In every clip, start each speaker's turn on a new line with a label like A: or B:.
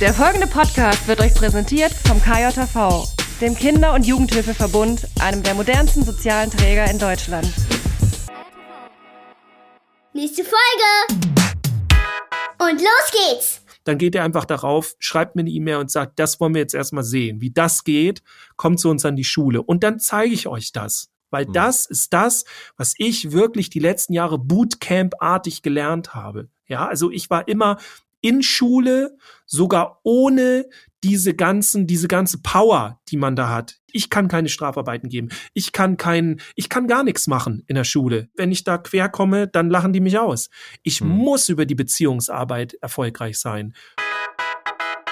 A: Der folgende Podcast wird euch präsentiert vom KJV, dem Kinder- und Jugendhilfeverbund, einem der modernsten sozialen Träger in Deutschland.
B: Nächste Folge! Und los geht's!
C: Dann geht ihr einfach darauf, schreibt mir eine E-Mail und sagt, das wollen wir jetzt erstmal sehen. Wie das geht, kommt zu uns an die Schule. Und dann zeige ich euch das. Weil
D: Mhm.
C: das ist das, was ich wirklich die letzten Jahre Bootcamp-artig gelernt habe. Ja, also ich war immer in Schule, sogar ohne diese ganzen, diese ganze Power, die man da hat. Ich kann keine Strafarbeiten geben. Ich kann kein, ich kann gar nichts machen in der Schule. Wenn ich da quer komme, dann lachen die mich aus. Ich
D: Hm.
C: muss über die Beziehungsarbeit erfolgreich sein.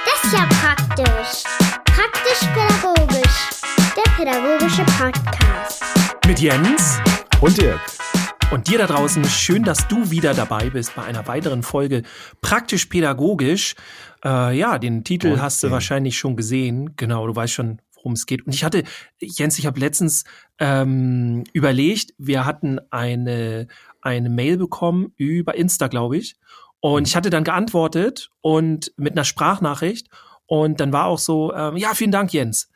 B: Das ist ja praktisch. Praktisch-pädagogisch. Der pädagogische Podcast.
C: Mit Jens.
D: Und Dirk.
C: Und dir da draußen, schön, dass du wieder dabei bist bei einer weiteren Folge Praktisch Pädagogisch. Äh, ja, den Titel
D: Und
C: hast du wahrscheinlich schon gesehen. Genau, du weißt schon, worum es geht. Und ich hatte, Jens, ich habe letztens ähm, überlegt, wir hatten eine, eine Mail bekommen über Insta, glaube ich. Und ich hatte dann geantwortet und mit einer Sprachnachricht. Und dann war auch so, ähm, ja, vielen Dank, Jens.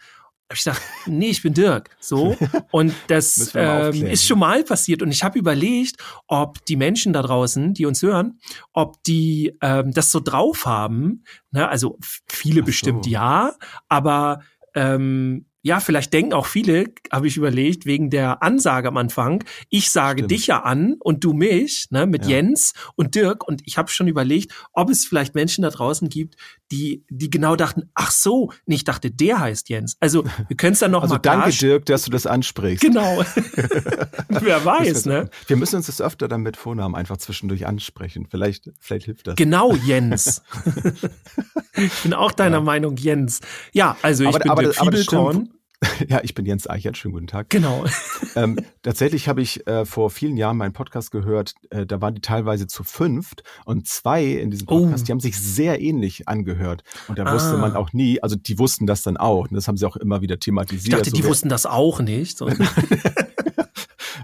C: Hab ich gesagt, nee, ich bin Dirk. So. Und das ähm, ist schon mal passiert. Und ich habe überlegt, ob die Menschen da draußen, die uns hören, ob die ähm, das so drauf haben. Ne? Also viele
D: so.
C: bestimmt ja, aber ähm, ja, vielleicht denken auch viele, habe ich überlegt, wegen der Ansage am Anfang, ich sage
D: Stimmt.
C: dich ja an und du mich, ne, mit
D: Ja.
C: Jens und Dirk. Und ich habe schon überlegt, ob es vielleicht Menschen da draußen gibt, die, die genau dachten, ach so, nee, ich dachte, der heißt Jens. Also wir können es dann noch
D: Also
C: mal
D: danke, Dirk, dass du das ansprichst.
C: Genau. Wer weiß, ne?
D: Wir müssen uns das öfter dann mit Vornamen einfach zwischendurch ansprechen. Vielleicht, vielleicht hilft das.
C: Genau, Jens. ich bin auch deiner
D: Ja.
C: Meinung, Jens. Ja, also ich
D: Aber-
C: bin
D: aber
C: Dirk
D: aber
C: Fiebelkorn.
D: Ja, ich bin Jens Eichert. Schönen guten Tag.
C: Genau.
D: ähm, tatsächlich habe ich äh, vor vielen Jahren meinen Podcast gehört. Äh, da waren die teilweise zu fünft und zwei in diesem Podcast,
C: Oh.
D: die haben sich sehr ähnlich angehört. Und da wusste
C: Ah.
D: man auch nie, also die wussten das dann auch. Und das haben sie auch immer wieder
C: Ich
D: thematisiert.
C: dachte,
D: So,
C: die wussten das auch nicht. So.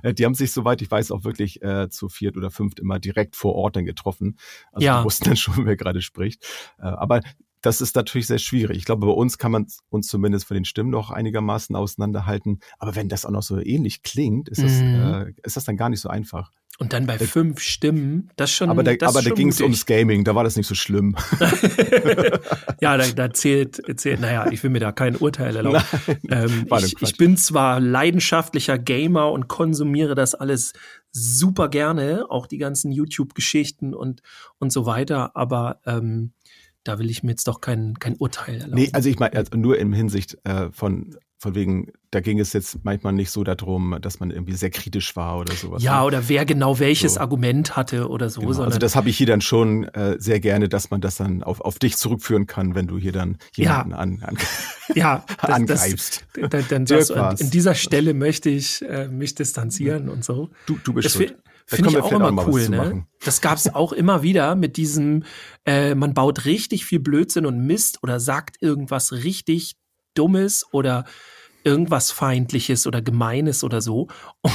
D: Äh, Die haben sich, soweit ich weiß, auch wirklich äh, zu viert oder fünft immer direkt vor Ort dann getroffen. Also
C: Ja.
D: die wussten dann schon, wer gerade spricht. Äh, aber das ist natürlich sehr schwierig. Ich glaube, bei uns kann man uns zumindest von den Stimmen noch einigermaßen auseinanderhalten. Aber wenn das auch noch so ähnlich klingt, ist das,
C: Mhm.
D: äh, ist das dann gar nicht so einfach.
C: Und dann bei fünf Stimmen, das schon.
D: Aber da, aber da ging es ums Gaming, da war das nicht so schlimm.
C: ja, da, da zählt, zählt, naja, ich will mir da kein Urteil erlauben. Ähm,
D: war nur
C: ich, ich bin zwar leidenschaftlicher Gamer und konsumiere das alles super gerne, auch die ganzen YouTube-Geschichten und, und so weiter, aber ähm, da will ich mir jetzt doch kein, kein Urteil erlauben.
D: Nee, also ich meine, also nur in Hinsicht äh, von, von wegen, da ging es jetzt manchmal nicht so darum, dass man irgendwie sehr kritisch war oder sowas.
C: ja,
D: ne?
C: oder wer genau welches
D: So.
C: Argument hatte oder so,
D: Genau.
C: sondern
D: Also das habe ich hier dann schon äh, sehr gerne, dass man das dann auf, auf dich zurückführen kann, wenn du hier dann jemanden an, an,
C: ja, das,
D: angreifst.
C: Das, dann, dann sagst du, an, an dieser Stelle möchte ich äh, mich distanzieren und so.
D: Du, du bist
C: Das
D: schuld.
C: finde ich auch immer
D: was
C: cool, ne? Das gab es auch immer wieder mit diesem, äh, man baut richtig viel Blödsinn und Mist oder sagt irgendwas richtig Dummes oder irgendwas Feindliches oder Gemeines oder so.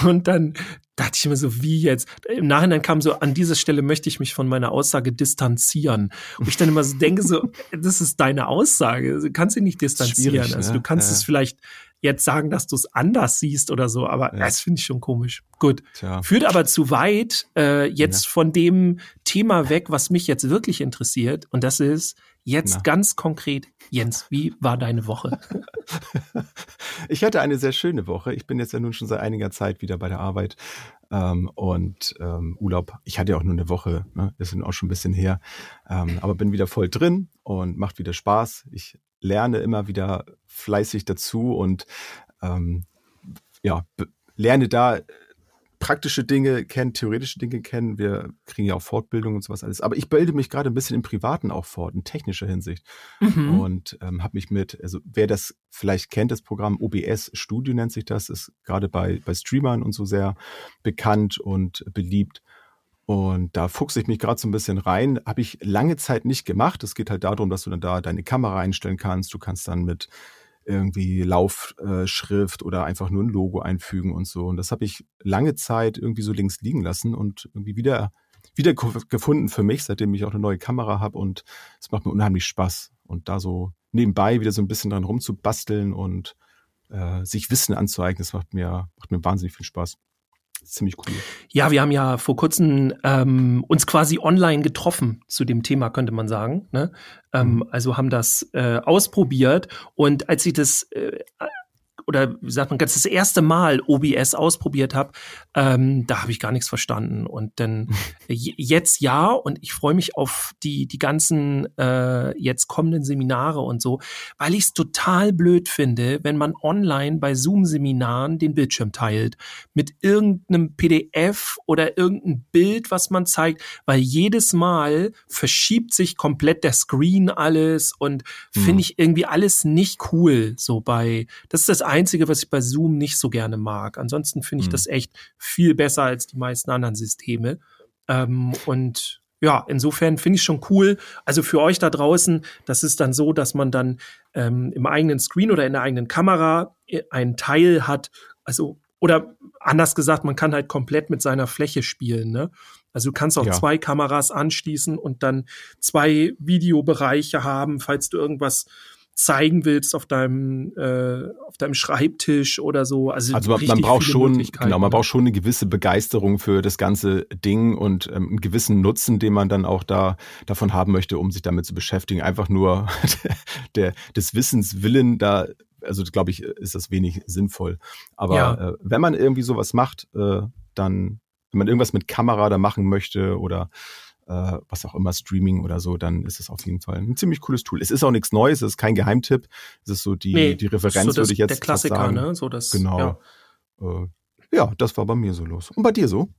C: Und dann dachte ich mir so, wie jetzt? Im Nachhinein kam so, an dieser Stelle möchte ich mich von meiner Aussage distanzieren. Und ich dann immer so denke, so, das ist deine Aussage. Du kannst sie nicht distanzieren. also
D: ne?
C: du kannst
D: Ja.
C: es vielleicht jetzt sagen, dass du es anders siehst oder so, aber
D: Ja.
C: das finde ich schon komisch. Gut.
D: Tja.
C: Führt aber zu weit äh, jetzt von dem Thema weg, was mich jetzt wirklich interessiert. Und das ist jetzt
D: Na.
C: ganz konkret, Jens, wie war deine Woche?
D: Ich hatte eine sehr schöne Woche. Ich bin jetzt ja nun schon seit einiger Zeit wieder bei der Arbeit ähm, und ähm, Urlaub. Ich hatte ja auch nur eine Woche, ne? ist nun auch schon ein bisschen her, ähm, aber bin wieder voll drin und macht wieder Spaß. Ich lerne immer wieder fleißig dazu und ähm, ja, lerne da praktische Dinge kennen, theoretische Dinge kennen. Wir kriegen ja auch Fortbildung und sowas alles. Aber ich bilde mich gerade ein bisschen im Privaten auch fort, in technischer Hinsicht
C: Mhm.
D: und ähm, habe mich mit, also wer das vielleicht kennt, das Programm OBS Studio nennt sich das, ist gerade bei, bei Streamern und so sehr bekannt und beliebt. Und da fuchse ich mich gerade so ein bisschen rein. Habe ich lange Zeit nicht gemacht. Es geht halt darum, dass du dann da deine Kamera einstellen kannst. Du kannst dann mit irgendwie Laufschrift oder einfach nur ein Logo einfügen und so. Und das habe ich lange Zeit irgendwie so links liegen lassen und irgendwie wieder wieder gefunden für mich, seitdem ich auch eine neue Kamera habe und es macht mir unheimlich Spaß. und da so nebenbei wieder so ein bisschen dran rumzubasteln und äh, sich Wissen anzueignen, das macht mir, macht mir wahnsinnig viel Spaß. Ziemlich cool.
C: Ja, wir haben ja vor kurzem ähm, uns quasi online getroffen zu dem Thema, könnte man sagen. Ne? Ähm, mhm. Also haben das äh, ausprobiert und als ich das äh, oder wie sagt man, ganz das erste Mal OBS ausprobiert habe, ähm, da habe ich gar nichts verstanden. Und dann jetzt ja, und ich freue mich auf die, die ganzen äh, jetzt kommenden Seminare und so, weil ich es total blöd finde, wenn man online bei Zoom-Seminaren den Bildschirm teilt mit irgendeinem PDF oder irgendeinem Bild, was man zeigt, weil jedes Mal verschiebt sich komplett der Screen alles und finde hm. ich irgendwie alles nicht cool. So bei, das ist das Einzige, was ich bei Zoom nicht so gerne mag. Ansonsten finde ich mhm. das echt viel besser als die meisten anderen Systeme. Ähm, und ja, insofern finde ich schon cool. Also für euch da draußen, das ist dann so, dass man dann ähm, im eigenen Screen oder in der eigenen Kamera äh, einen Teil hat, also oder anders gesagt, man kann halt komplett mit seiner Fläche spielen. Ne? Also du kannst auch ja. zwei Kameras anschließen und dann zwei Videobereiche haben, falls du irgendwas zeigen willst auf deinem äh, auf deinem Schreibtisch oder so. Also,
D: also man, man braucht schon genau, man ne? braucht schon eine gewisse Begeisterung für das ganze Ding und ähm, einen gewissen Nutzen, den man dann auch da davon haben möchte, um sich damit zu beschäftigen. Einfach nur der des Wissens willen da also glaube ich ist das wenig sinnvoll. Aber ja. äh, wenn man irgendwie sowas macht, äh, dann wenn man irgendwas mit Kamera da machen möchte oder äh, was auch immer, Streaming oder so, dann ist es auf jeden Fall ein ziemlich cooles Tool. Es ist auch nichts Neues, es ist kein Geheimtipp. Es ist so die, nee, die Referenz, so das, würde ich jetzt
C: der Klassiker,
D: sagen.
C: ne? So das,
D: genau. Ja. Äh, ja, das war bei mir so los. Und bei dir so?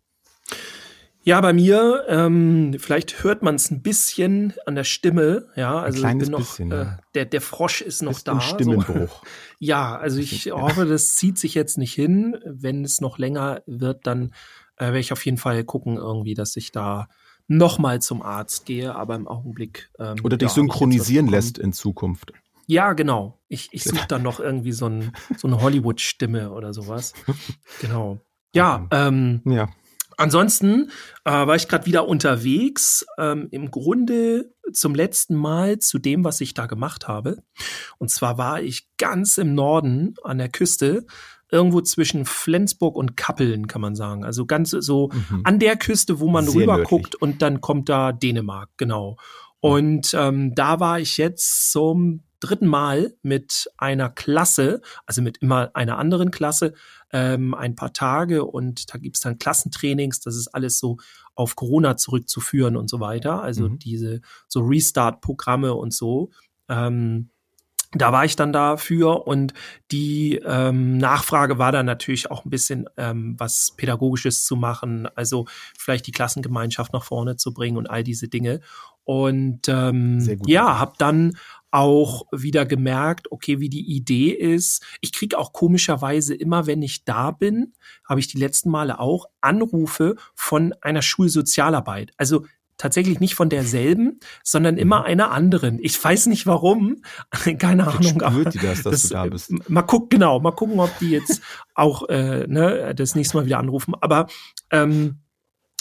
C: Ja, bei mir, ähm, vielleicht hört man es ein bisschen an der Stimme, ja, also
D: ein
C: ich bin noch,
D: bisschen, äh,
C: der, der Frosch ist noch da.
D: Stimmenbruch.
C: So. ja, also ich hoffe, das zieht sich jetzt nicht hin. Wenn es noch länger wird, dann äh, werde ich auf jeden Fall gucken irgendwie, dass ich da nochmal zum Arzt gehe, aber im Augenblick.
D: Ähm, Oder dich ja, synchronisieren lässt in Zukunft.
C: Ja, genau. Ich, ich suche dann noch irgendwie so, ein, so eine Hollywood-Stimme oder sowas. Genau. Ja, ähm, ja. Ansonsten äh, war ich gerade wieder unterwegs, ähm, im Grunde zum letzten Mal zu dem, was ich da gemacht habe. Und zwar war ich ganz im Norden an der Küste irgendwo zwischen Flensburg und Kappeln, kann man sagen. Also ganz so mhm. an der Küste, wo man rüber guckt und dann kommt da Dänemark, genau. Und ähm, da war ich jetzt zum dritten Mal mit einer Klasse, also mit immer einer anderen Klasse, ähm, ein paar Tage und da gibt's dann Klassentrainings, das ist alles so auf Corona zurückzuführen und so weiter. Also mhm. diese so Restart-Programme und so. Ähm, da war ich dann dafür und die ähm, Nachfrage war dann natürlich auch ein bisschen ähm, was Pädagogisches zu machen, also vielleicht die Klassengemeinschaft nach vorne zu bringen und all diese Dinge. Und ähm, ja, habe dann auch wieder gemerkt, okay, wie die Idee ist. Ich kriege auch komischerweise immer, wenn ich da bin, habe ich die letzten Male auch Anrufe von einer Schulsozialarbeit. Also tatsächlich nicht von derselben, sondern immer mhm. einer anderen. Ich weiß nicht warum, keine Ahnung.
D: Aber die das, dass das, du da bist.
C: Mal gucken, genau, mal gucken, ob die jetzt auch äh, ne, das nächste Mal wieder anrufen. Aber ähm,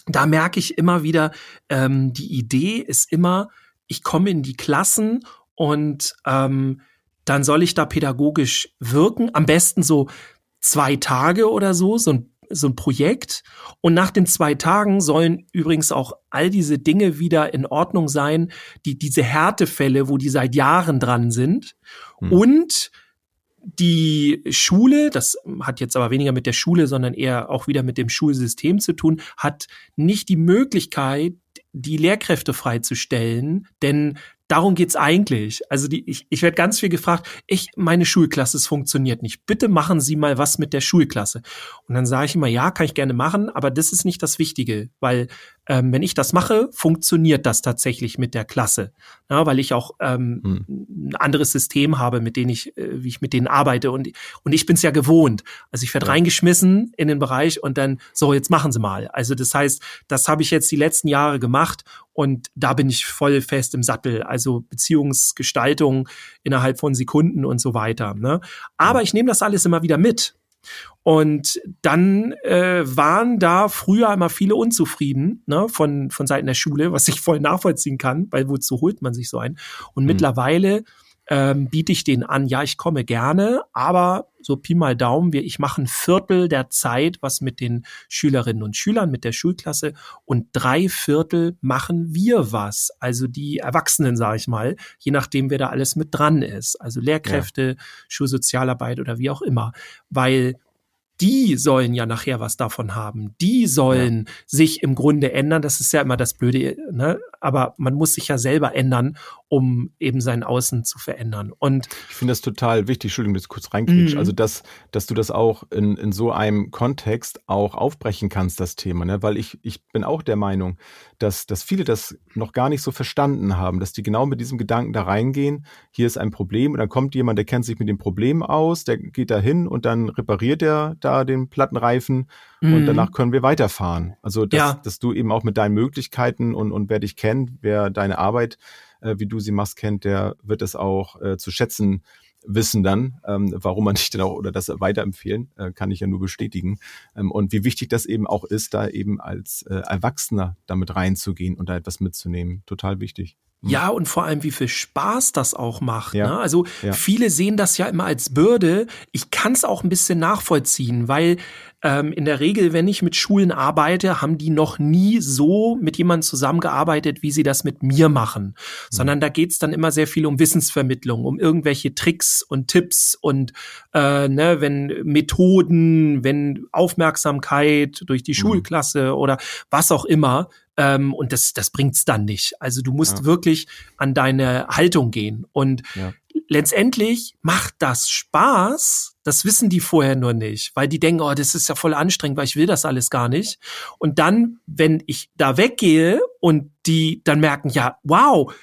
C: da merke ich immer wieder, ähm, die Idee ist immer, ich komme in die Klassen und ähm, dann soll ich da pädagogisch wirken. Am besten so zwei Tage oder so, so ein so ein Projekt. Und nach den zwei Tagen sollen übrigens auch all diese Dinge wieder in Ordnung sein, die, diese Härtefälle, wo die seit Jahren dran sind. Hm. Und die Schule, das hat jetzt aber weniger mit der Schule, sondern eher auch wieder mit dem Schulsystem zu tun, hat nicht die Möglichkeit, die Lehrkräfte freizustellen, denn darum geht's eigentlich. Also die, ich, ich werde ganz viel gefragt, ich, meine Schulklasse, es funktioniert nicht. Bitte machen Sie mal was mit der Schulklasse. Und dann sage ich immer, ja, kann ich gerne machen, aber das ist nicht das Wichtige, weil ähm, wenn ich das mache, funktioniert das tatsächlich mit der Klasse. Ja, weil ich auch ähm, hm. ein anderes System habe, mit denen ich, äh, wie ich mit denen arbeite. Und, und ich bin es ja gewohnt. Also ich werde ja. reingeschmissen in den Bereich und dann, so, jetzt machen Sie mal. Also das heißt, das habe ich jetzt die letzten Jahre gemacht und da bin ich voll fest im Sattel. Also Beziehungsgestaltung innerhalb von Sekunden und so weiter. Ne? Aber ich nehme das alles immer wieder mit. Und dann äh, waren da früher immer viele unzufrieden ne, von, von Seiten der Schule, was ich voll nachvollziehen kann, weil wozu holt man sich so ein? Und mhm. mittlerweile ähm, biete ich den an, ja, ich komme gerne, aber so Pi mal Daumen, wir, ich mache ein Viertel der Zeit was mit den Schülerinnen und Schülern, mit der Schulklasse und drei Viertel machen wir was. Also die Erwachsenen, sage ich mal, je nachdem, wer da alles mit dran ist. Also Lehrkräfte, ja. Schulsozialarbeit oder wie auch immer. Weil die sollen ja nachher was davon haben. Die sollen ja. sich im Grunde ändern. Das ist ja immer das Blöde, ne? Aber man muss sich ja selber ändern, um eben sein Außen zu verändern. Und
D: ich finde das total wichtig, Entschuldigung, dass ich kurz reinkriegst. Mhm. Also, dass, dass du das auch in, in so einem Kontext auch aufbrechen kannst, das Thema, ne? Weil ich, ich bin auch der Meinung, dass, dass viele das noch gar nicht so verstanden haben, dass die genau mit diesem Gedanken da reingehen, hier ist ein Problem und dann kommt jemand, der kennt sich mit dem Problem aus, der geht da hin und dann repariert er da den Plattenreifen mhm. und danach können wir weiterfahren. Also, dass, ja. dass du eben auch mit deinen Möglichkeiten und, und wer dich kennt, wer deine Arbeit, äh, wie du sie machst, kennt, der wird es auch äh, zu schätzen wissen dann, ähm, warum man dich denn auch oder das weiterempfehlen, äh, kann ich ja nur bestätigen. Ähm, und wie wichtig das eben auch ist, da eben als äh, Erwachsener damit reinzugehen und da etwas mitzunehmen. Total wichtig.
C: Mhm. Ja, und vor allem, wie viel Spaß das auch macht. Ja. Ne? Also ja. viele sehen das ja immer als Bürde. Ich kann es auch ein bisschen nachvollziehen, weil ähm, in der Regel, wenn ich mit Schulen arbeite, haben die noch nie so mit jemandem zusammengearbeitet, wie sie das mit mir machen. Mhm. Sondern da geht's dann immer sehr viel um Wissensvermittlung, um irgendwelche Tricks und Tipps und äh, ne, wenn Methoden, wenn Aufmerksamkeit durch die mhm. Schulklasse oder was auch immer. Ähm, und das, das bringt's dann nicht. Also du musst ja. wirklich an deine Haltung gehen. Und ja. letztendlich macht das Spaß. Das wissen die vorher nur nicht, weil die denken, oh, das ist ja voll anstrengend, weil ich will das alles gar nicht. Und dann, wenn ich da weggehe und die dann merken, ja, wow,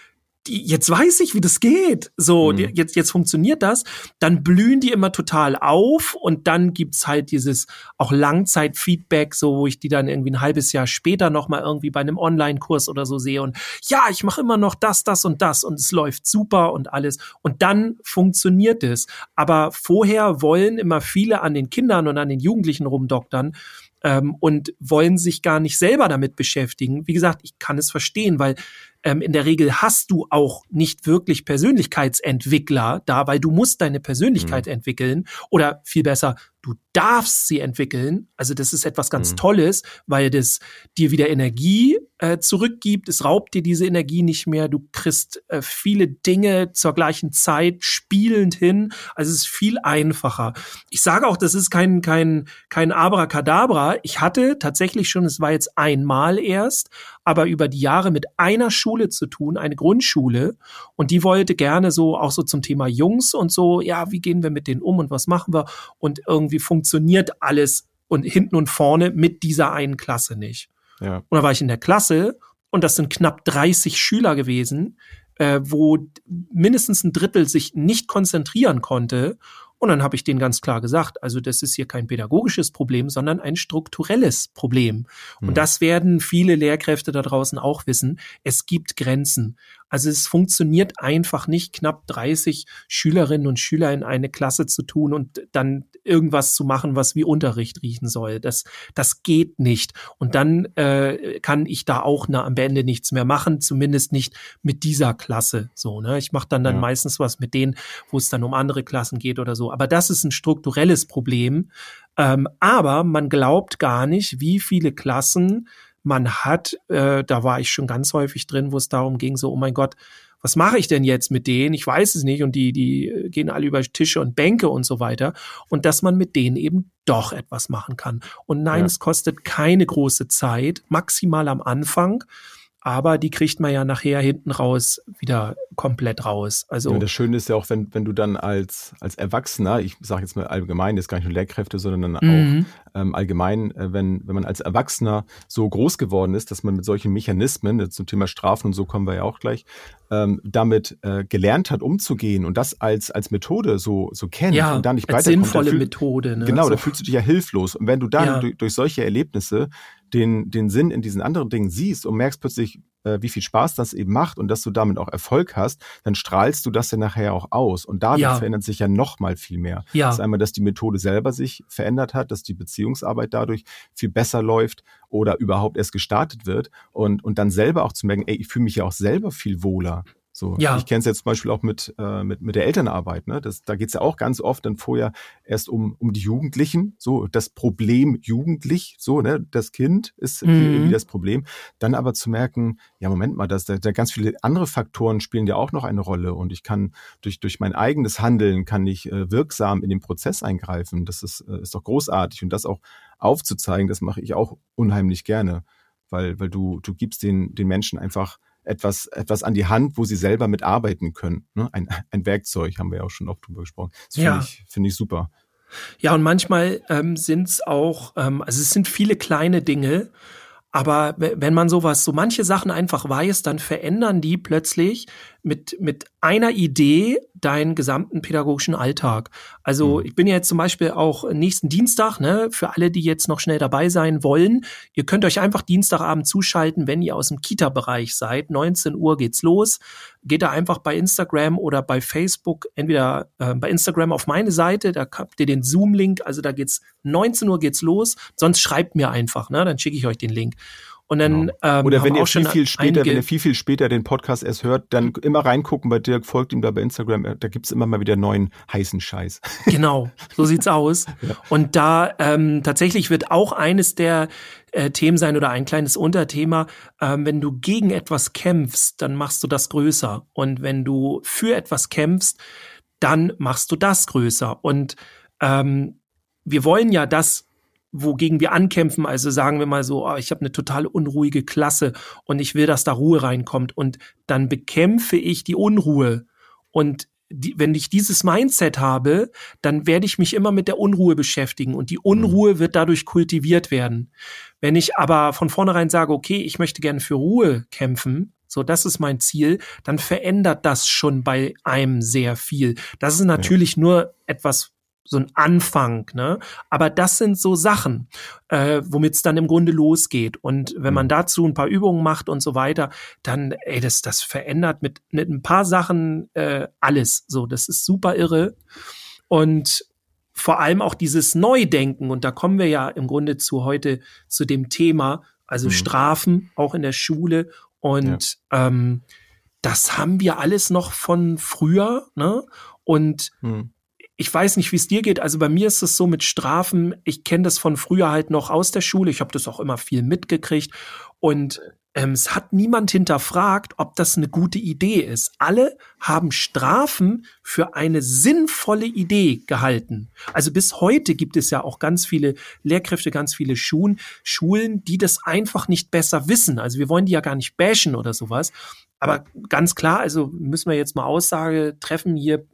C: die, jetzt weiß ich, wie das geht. So, mhm. die, jetzt, jetzt funktioniert das. Dann blühen die immer total auf und dann gibt's halt dieses auch Langzeitfeedback, so wo ich die dann irgendwie ein halbes Jahr später nochmal irgendwie bei einem Online-Kurs oder so sehe und ja, ich mache immer noch das, das und das und es läuft super und alles. Und dann funktioniert es. Aber vorher wollen immer viele an den Kindern und an den Jugendlichen rumdoktern ähm, und wollen sich gar nicht selber damit beschäftigen. Wie gesagt, ich kann es verstehen, weil ähm, in der Regel hast du auch nicht wirklich Persönlichkeitsentwickler da, weil du musst deine Persönlichkeit mhm. entwickeln oder viel besser, du darfst sie entwickeln. Also das ist etwas ganz mhm. Tolles, weil das dir wieder Energie äh, zurückgibt. Es raubt dir diese Energie nicht mehr. Du kriegst äh, viele Dinge zur gleichen Zeit spielend hin. Also es ist viel einfacher. Ich sage auch, das ist kein kein kein Abracadabra. Ich hatte tatsächlich schon, es war jetzt einmal erst, aber über die Jahre mit einer Schule zu tun, eine Grundschule. Und die wollte gerne so auch so zum Thema Jungs und so, ja, wie gehen wir mit denen um und was machen wir? Und irgendwie funktioniert alles und hinten und vorne mit dieser einen Klasse nicht. Ja. Und da war ich in der Klasse und das sind knapp 30 Schüler gewesen, äh, wo mindestens ein Drittel sich nicht konzentrieren konnte und dann habe ich denen ganz klar gesagt, also das ist hier kein pädagogisches Problem, sondern ein strukturelles Problem. Und mhm. das werden viele Lehrkräfte da draußen auch wissen. Es gibt Grenzen. Also es funktioniert einfach nicht, knapp 30 Schülerinnen und Schüler in eine Klasse zu tun und dann irgendwas zu machen, was wie Unterricht riechen soll. Das, das geht nicht. Und dann äh, kann ich da auch na, am Ende nichts mehr machen, zumindest nicht mit dieser Klasse. So, ne? Ich mache dann dann ja. meistens was mit denen, wo es dann um andere Klassen geht oder so. Aber das ist ein strukturelles Problem. Ähm, aber man glaubt gar nicht, wie viele Klassen man hat, äh, da war ich schon ganz häufig drin, wo es darum ging, so, oh mein Gott, was mache ich denn jetzt mit denen? Ich weiß es nicht. Und die, die gehen alle über Tische und Bänke und so weiter. Und dass man mit denen eben doch etwas machen kann. Und nein, ja. es kostet keine große Zeit, maximal am Anfang aber die kriegt man ja nachher hinten raus wieder komplett raus. Also
D: ja, das Schöne ist ja auch, wenn, wenn du dann als, als Erwachsener, ich sage jetzt mal allgemein, jetzt gar nicht nur Lehrkräfte, sondern dann mhm. auch ähm, allgemein, äh, wenn, wenn man als Erwachsener so groß geworden ist, dass man mit solchen Mechanismen, zum Thema Strafen und so kommen wir ja auch gleich, ähm, damit äh, gelernt hat, umzugehen und das als, als Methode so, so kennt
C: ja,
D: und dann nicht
C: als sinnvolle fühl, Methode.
D: Ne? Genau, so. da fühlst du dich ja hilflos. Und wenn du dann ja. durch, durch solche Erlebnisse den, den Sinn in diesen anderen Dingen siehst und merkst plötzlich, äh, wie viel Spaß das eben macht und dass du damit auch Erfolg hast, dann strahlst du das ja nachher auch aus. Und dadurch
C: Ja.
D: verändert sich ja noch mal viel mehr.
C: Ja.
D: Das ist einmal, dass die Methode selber sich verändert hat, dass die Beziehungsarbeit dadurch viel besser läuft oder überhaupt erst gestartet wird und, und dann selber auch zu merken, ey, ich fühle mich ja auch selber viel wohler. So,
C: Ja.
D: Ich kenne es jetzt zum Beispiel auch mit, äh, mit, mit der Elternarbeit. Ne? Das, da geht es ja auch ganz oft dann vorher erst um, um die Jugendlichen, so das Problem jugendlich, so, ne, das Kind ist
C: Mhm.
D: irgendwie das Problem. Dann aber zu merken, ja, Moment mal, dass da, da ganz viele andere Faktoren spielen ja auch noch eine Rolle und ich kann durch, durch mein eigenes Handeln kann ich äh, wirksam in den Prozess eingreifen. Das ist, äh, ist doch großartig und das auch aufzuzeigen, das mache ich auch unheimlich gerne, weil, weil du, du gibst den, den Menschen einfach etwas, etwas an die Hand, wo sie selber mitarbeiten können. Ne? Ein, ein Werkzeug, haben wir ja auch schon oft drüber gesprochen. Das finde
C: Ja.
D: ich, finde ich super.
C: Ja, und manchmal ähm, sind es auch, ähm, also es sind viele kleine Dinge, aber we- wenn man sowas, so manche Sachen einfach weiß, dann verändern die plötzlich mit, mit einer Idee deinen gesamten pädagogischen Alltag. Also
D: Mhm.
C: ich bin ja jetzt zum Beispiel auch nächsten Dienstag, ne, für alle, die jetzt noch schnell dabei sein wollen, ihr könnt euch einfach Dienstagabend zuschalten, wenn ihr aus dem Kita-Bereich seid. 19 Uhr geht's los. Geht da einfach bei Instagram oder bei Facebook, entweder äh, bei Instagram auf meine Seite, da habt ihr den Zoom-Link, also da geht's 19 Uhr geht's los, sonst schreibt mir einfach, ne, dann schicke ich euch den Link. Und dann
D: Genau.
C: ähm,
D: Oder wenn ihr viel, viel später, wenn ihr viel, viel später den Podcast erst hört, dann immer reingucken bei Dirk, folgt ihm da bei Instagram, da gibt's immer mal wieder neuen heißen Scheiß.
C: Genau, so sieht's aus. Und da ähm, tatsächlich wird auch eines der äh, Themen sein oder ein kleines Unterthema, ähm, wenn du gegen etwas kämpfst, dann machst du das größer. Und wenn du für etwas kämpfst, dann machst du das größer. Und ähm, wir wollen ja das wogegen wir ankämpfen, also sagen wir mal so, oh, ich habe eine total unruhige Klasse und ich will, dass da Ruhe reinkommt. Und dann bekämpfe ich die Unruhe. Und die, wenn ich dieses Mindset habe, dann werde ich mich immer mit der Unruhe beschäftigen. Und die Unruhe wird dadurch kultiviert werden. Wenn ich aber von vornherein sage, okay, ich möchte gerne für Ruhe kämpfen, so das ist mein Ziel, dann verändert das schon bei einem sehr viel. Das ist natürlich nur etwas so ein Anfang, ne? Aber das sind so Sachen, äh, womit es dann im Grunde losgeht. Und wenn man
D: Mhm.
C: dazu ein paar Übungen macht und so weiter, dann, ey, das, das verändert mit, mit ein paar Sachen äh, alles. So, das ist super irre. Und vor allem auch dieses Neudenken, und da kommen wir ja im Grunde zu heute zu dem Thema, also
D: Mhm.
C: Strafen, auch in der Schule. Und ähm, das haben wir alles noch von früher, ne? Und
D: Hm.
C: Ich weiß nicht, wie es dir geht. Also bei mir ist es so mit Strafen. Ich kenne das von früher halt noch aus der Schule. Ich habe das auch immer viel mitgekriegt. Und ähm, es hat niemand hinterfragt, ob das eine gute Idee ist. Alle haben Strafen für eine sinnvolle Idee gehalten. Also bis heute gibt es ja auch ganz viele Lehrkräfte, ganz viele Schulen, Schulen, die das einfach nicht besser wissen. Also wir wollen die ja gar nicht bashen oder sowas. Aber ganz klar, also müssen wir jetzt mal Aussage treffen, hier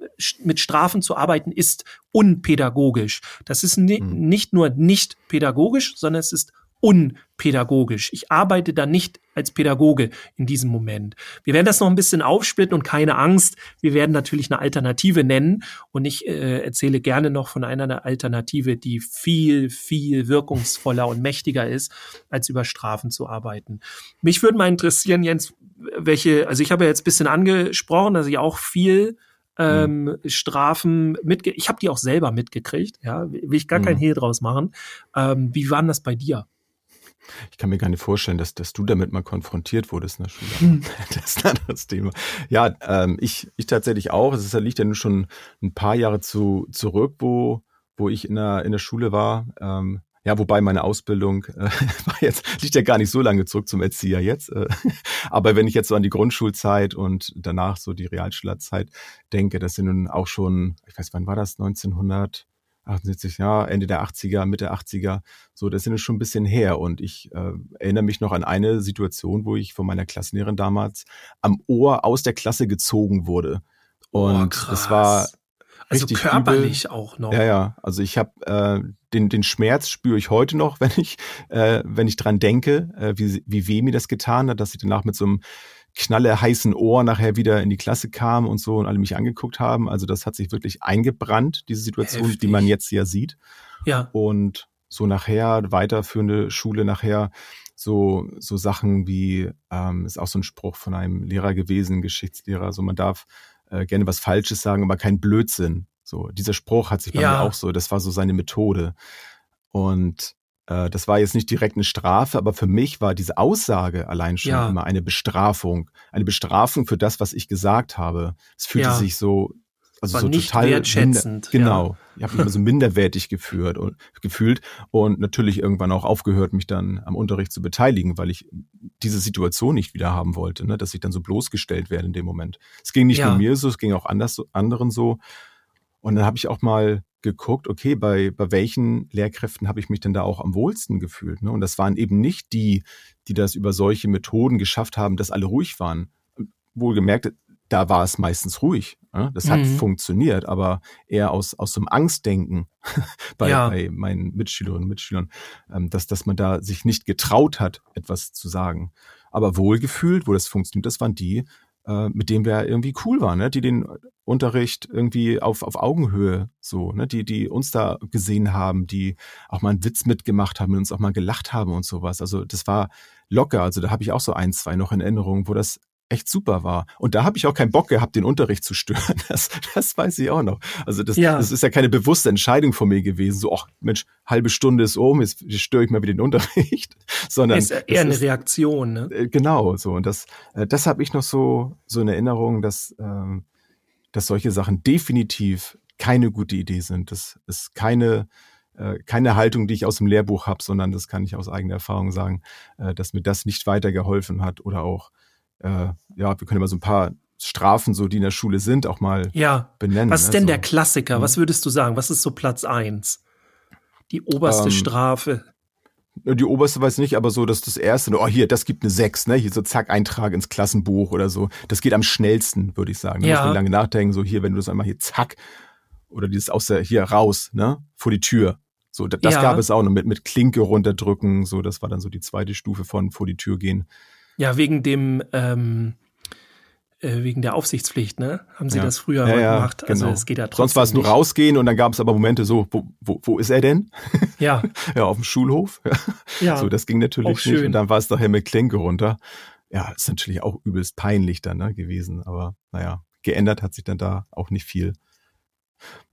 C: mit Strafen zu arbeiten, ist unpädagogisch. Das ist ni
D: Mhm.
C: nicht nur nicht pädagogisch, sondern es ist unpädagogisch. Ich arbeite da nicht als Pädagoge in diesem Moment. Wir werden das noch ein bisschen aufsplitten und keine Angst. Wir werden natürlich eine Alternative nennen und ich äh, erzähle gerne noch von einer Alternative, die viel, viel wirkungsvoller und mächtiger ist, als über Strafen zu arbeiten. Mich würde mal interessieren, Jens, welche, also ich habe ja jetzt ein bisschen angesprochen, dass ich auch viel ähm, Strafen mitge ich habe die auch selber mitgekriegt, ja, will ich gar kein
D: Mhm.
C: Hehl draus machen. Ähm, wie war denn das bei dir?
D: Ich kann mir gar nicht vorstellen, dass, dass du damit mal konfrontiert wurdest in der Schule.
C: Hm.
D: Das ist ein anderes Thema. Ja, ähm, ich, ich tatsächlich auch. Es ist, liegt ja nun schon ein paar Jahre zu, zurück, wo, wo ich in der, in der Schule war. Ähm, ja, wobei meine Ausbildung äh, war jetzt, liegt ja gar nicht so lange zurück zum Erzieher jetzt. Äh, aber wenn ich jetzt so an die Grundschulzeit und danach so die Realschulzeit denke, das sind nun auch schon, ich weiß, wann war das? 1978, ja, Ende der 80er, Mitte 80er. So, das sind schon ein bisschen her. Und ich äh, erinnere mich noch an eine Situation, wo ich von meiner Klassenlehrerin damals am Ohr aus der Klasse gezogen wurde. Und
C: Oh,
D: das war
C: also
D: richtig
C: körperlich
D: übel.
C: auch noch.
D: ja, ja. Also ich habe äh, den den Schmerz spüre ich heute noch, wenn ich äh, wenn ich dran denke, äh, wie wie weh mir das getan hat, dass ich danach mit so einem knalle heißen Ohr nachher wieder in die Klasse kam und so und alle mich angeguckt haben. Also das hat sich wirklich eingebrannt, diese Situation,
C: Heftig.
D: die man jetzt ja sieht.
C: ja.
D: Und so nachher, weiterführende Schule nachher, so, so Sachen wie, ähm, ist auch so ein Spruch von einem Lehrer gewesen, Geschichtslehrer, so man darf äh, gerne was Falsches sagen, aber kein Blödsinn. So, dieser Spruch hat sich bei
C: Ja.
D: mir auch so, das war so seine Methode. Und das war jetzt nicht direkt eine Strafe, aber für mich war diese Aussage allein schon
C: Ja.
D: immer eine Bestrafung. Eine Bestrafung für das, was ich gesagt habe. Es fühlte
C: Ja.
D: sich so, also
C: War
D: so total
C: wertschätzend,
D: Minder, genau. Ich habe mich immer so minderwertig geführt und gefühlt und natürlich irgendwann auch aufgehört, mich dann am Unterricht zu beteiligen, weil ich diese Situation nicht wieder haben wollte, ne? dass ich dann so bloßgestellt werde in dem Moment. Es ging nicht
C: Ja.
D: nur mir so, es ging auch anders, anderen so. Und dann habe ich auch mal geguckt, okay, bei, bei welchen Lehrkräften habe ich mich denn da auch am wohlsten gefühlt? Ne? Und das waren eben nicht die, die das über solche Methoden geschafft haben, dass alle ruhig waren. Wohlgemerkt, da war es meistens ruhig. Ne? Das hat
C: Mhm.
D: funktioniert, aber eher aus, aus so einem Angstdenken bei,
C: Ja.
D: bei meinen Mitschülerinnen und Mitschülern, ähm, dass, dass man da sich nicht getraut hat, etwas zu sagen. Aber wohlgefühlt, wo das funktioniert, das waren die, äh, mit denen wir irgendwie cool waren, ne? die den Unterricht irgendwie auf, auf Augenhöhe so, ne? die, die uns da gesehen haben, die auch mal einen Witz mitgemacht haben, mit uns auch mal gelacht haben und sowas. Also das war locker. Also da habe ich auch so ein, zwei noch in Erinnerung, wo das echt super war. Und da habe ich auch keinen Bock gehabt, den Unterricht zu stören. Das, das weiß ich auch noch. Also das,
C: Ja.
D: das ist ja keine bewusste Entscheidung von mir gewesen. So, ach Mensch, halbe Stunde ist um, jetzt störe ich mal wieder den Unterricht. Sondern
C: ist eher eine
D: ist-
C: Reaktion, ne?
D: äh, Genau, so. Und das, äh, das habe ich noch so, so in Erinnerung, dass, ähm, dass solche Sachen definitiv keine gute Idee sind. Das ist keine, äh, keine Haltung, die ich aus dem Lehrbuch habe, sondern das kann ich aus eigener Erfahrung sagen, dass mir das nicht weitergeholfen hat oder auch, äh, ja, wir können immer so ein paar Strafen, so die in der Schule sind, auch mal
C: Ja.
D: benennen.
C: Was ist
D: ne?
C: denn
D: so.
C: der Klassiker? Was würdest du sagen? Was ist so Platz eins? Die oberste
D: Ähm,
C: Strafe.
D: Die oberste weiß nicht, aber so, dass das erste, oh hier, das gibt eine 6, ne? Hier so zack, Eintrag ins Klassenbuch oder so. Das geht am schnellsten, würde ich sagen. Da
C: Ja.
D: muss man lange nachdenken, so hier, wenn du das einmal hier zack, oder dieses aus der, hier raus, ne? Vor die Tür. So, da- das
C: Ja.
D: gab es auch noch mit, mit Klinke runterdrücken, so, das war dann so die zweite Stufe von vor die Tür gehen.
C: Ja, wegen dem, ähm, äh, wegen der Aufsichtspflicht, ne? Haben sie
D: Ja.
C: das früher
D: Ja, ja,
C: gemacht? Also
D: genau.
C: es geht ja trotzdem.
D: Sonst war es nur
C: nicht.
D: rausgehen und dann gab es aber Momente so, wo, wo, wo ist er denn?
C: Ja,
D: Ja, auf dem Schulhof.
C: ja.
D: So, das ging natürlich nicht.
C: schön.
D: Und dann war es daher mit Klinke runter. Ja, ist natürlich auch übelst peinlich dann ne, gewesen. Aber naja, geändert hat sich dann da auch nicht viel.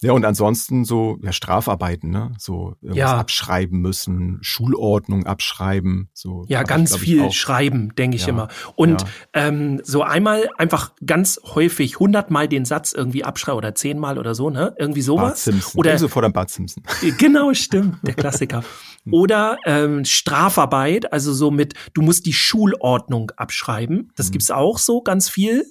D: Ja, und ansonsten so, ja, Strafarbeiten, ne? So irgendwas
C: Ja.
D: abschreiben müssen, Schulordnung abschreiben. So,
C: Ja, ganz
D: ich,
C: viel
D: auch.
C: schreiben, denke ich
D: Ja,
C: immer. Und
D: ja.
C: ähm, so einmal einfach ganz häufig hundertmal den Satz irgendwie abschreiben oder zehnmal oder so, ne? Irgendwie
D: Bart
C: sowas.
D: Simpson.
C: Oder
D: sofort an Bart Simpson.
C: Genau, stimmt, der Klassiker. Oder ähm, Strafarbeit, also so mit, du musst die Schulordnung abschreiben. Das
D: Mhm.
C: gibt's auch so ganz viel.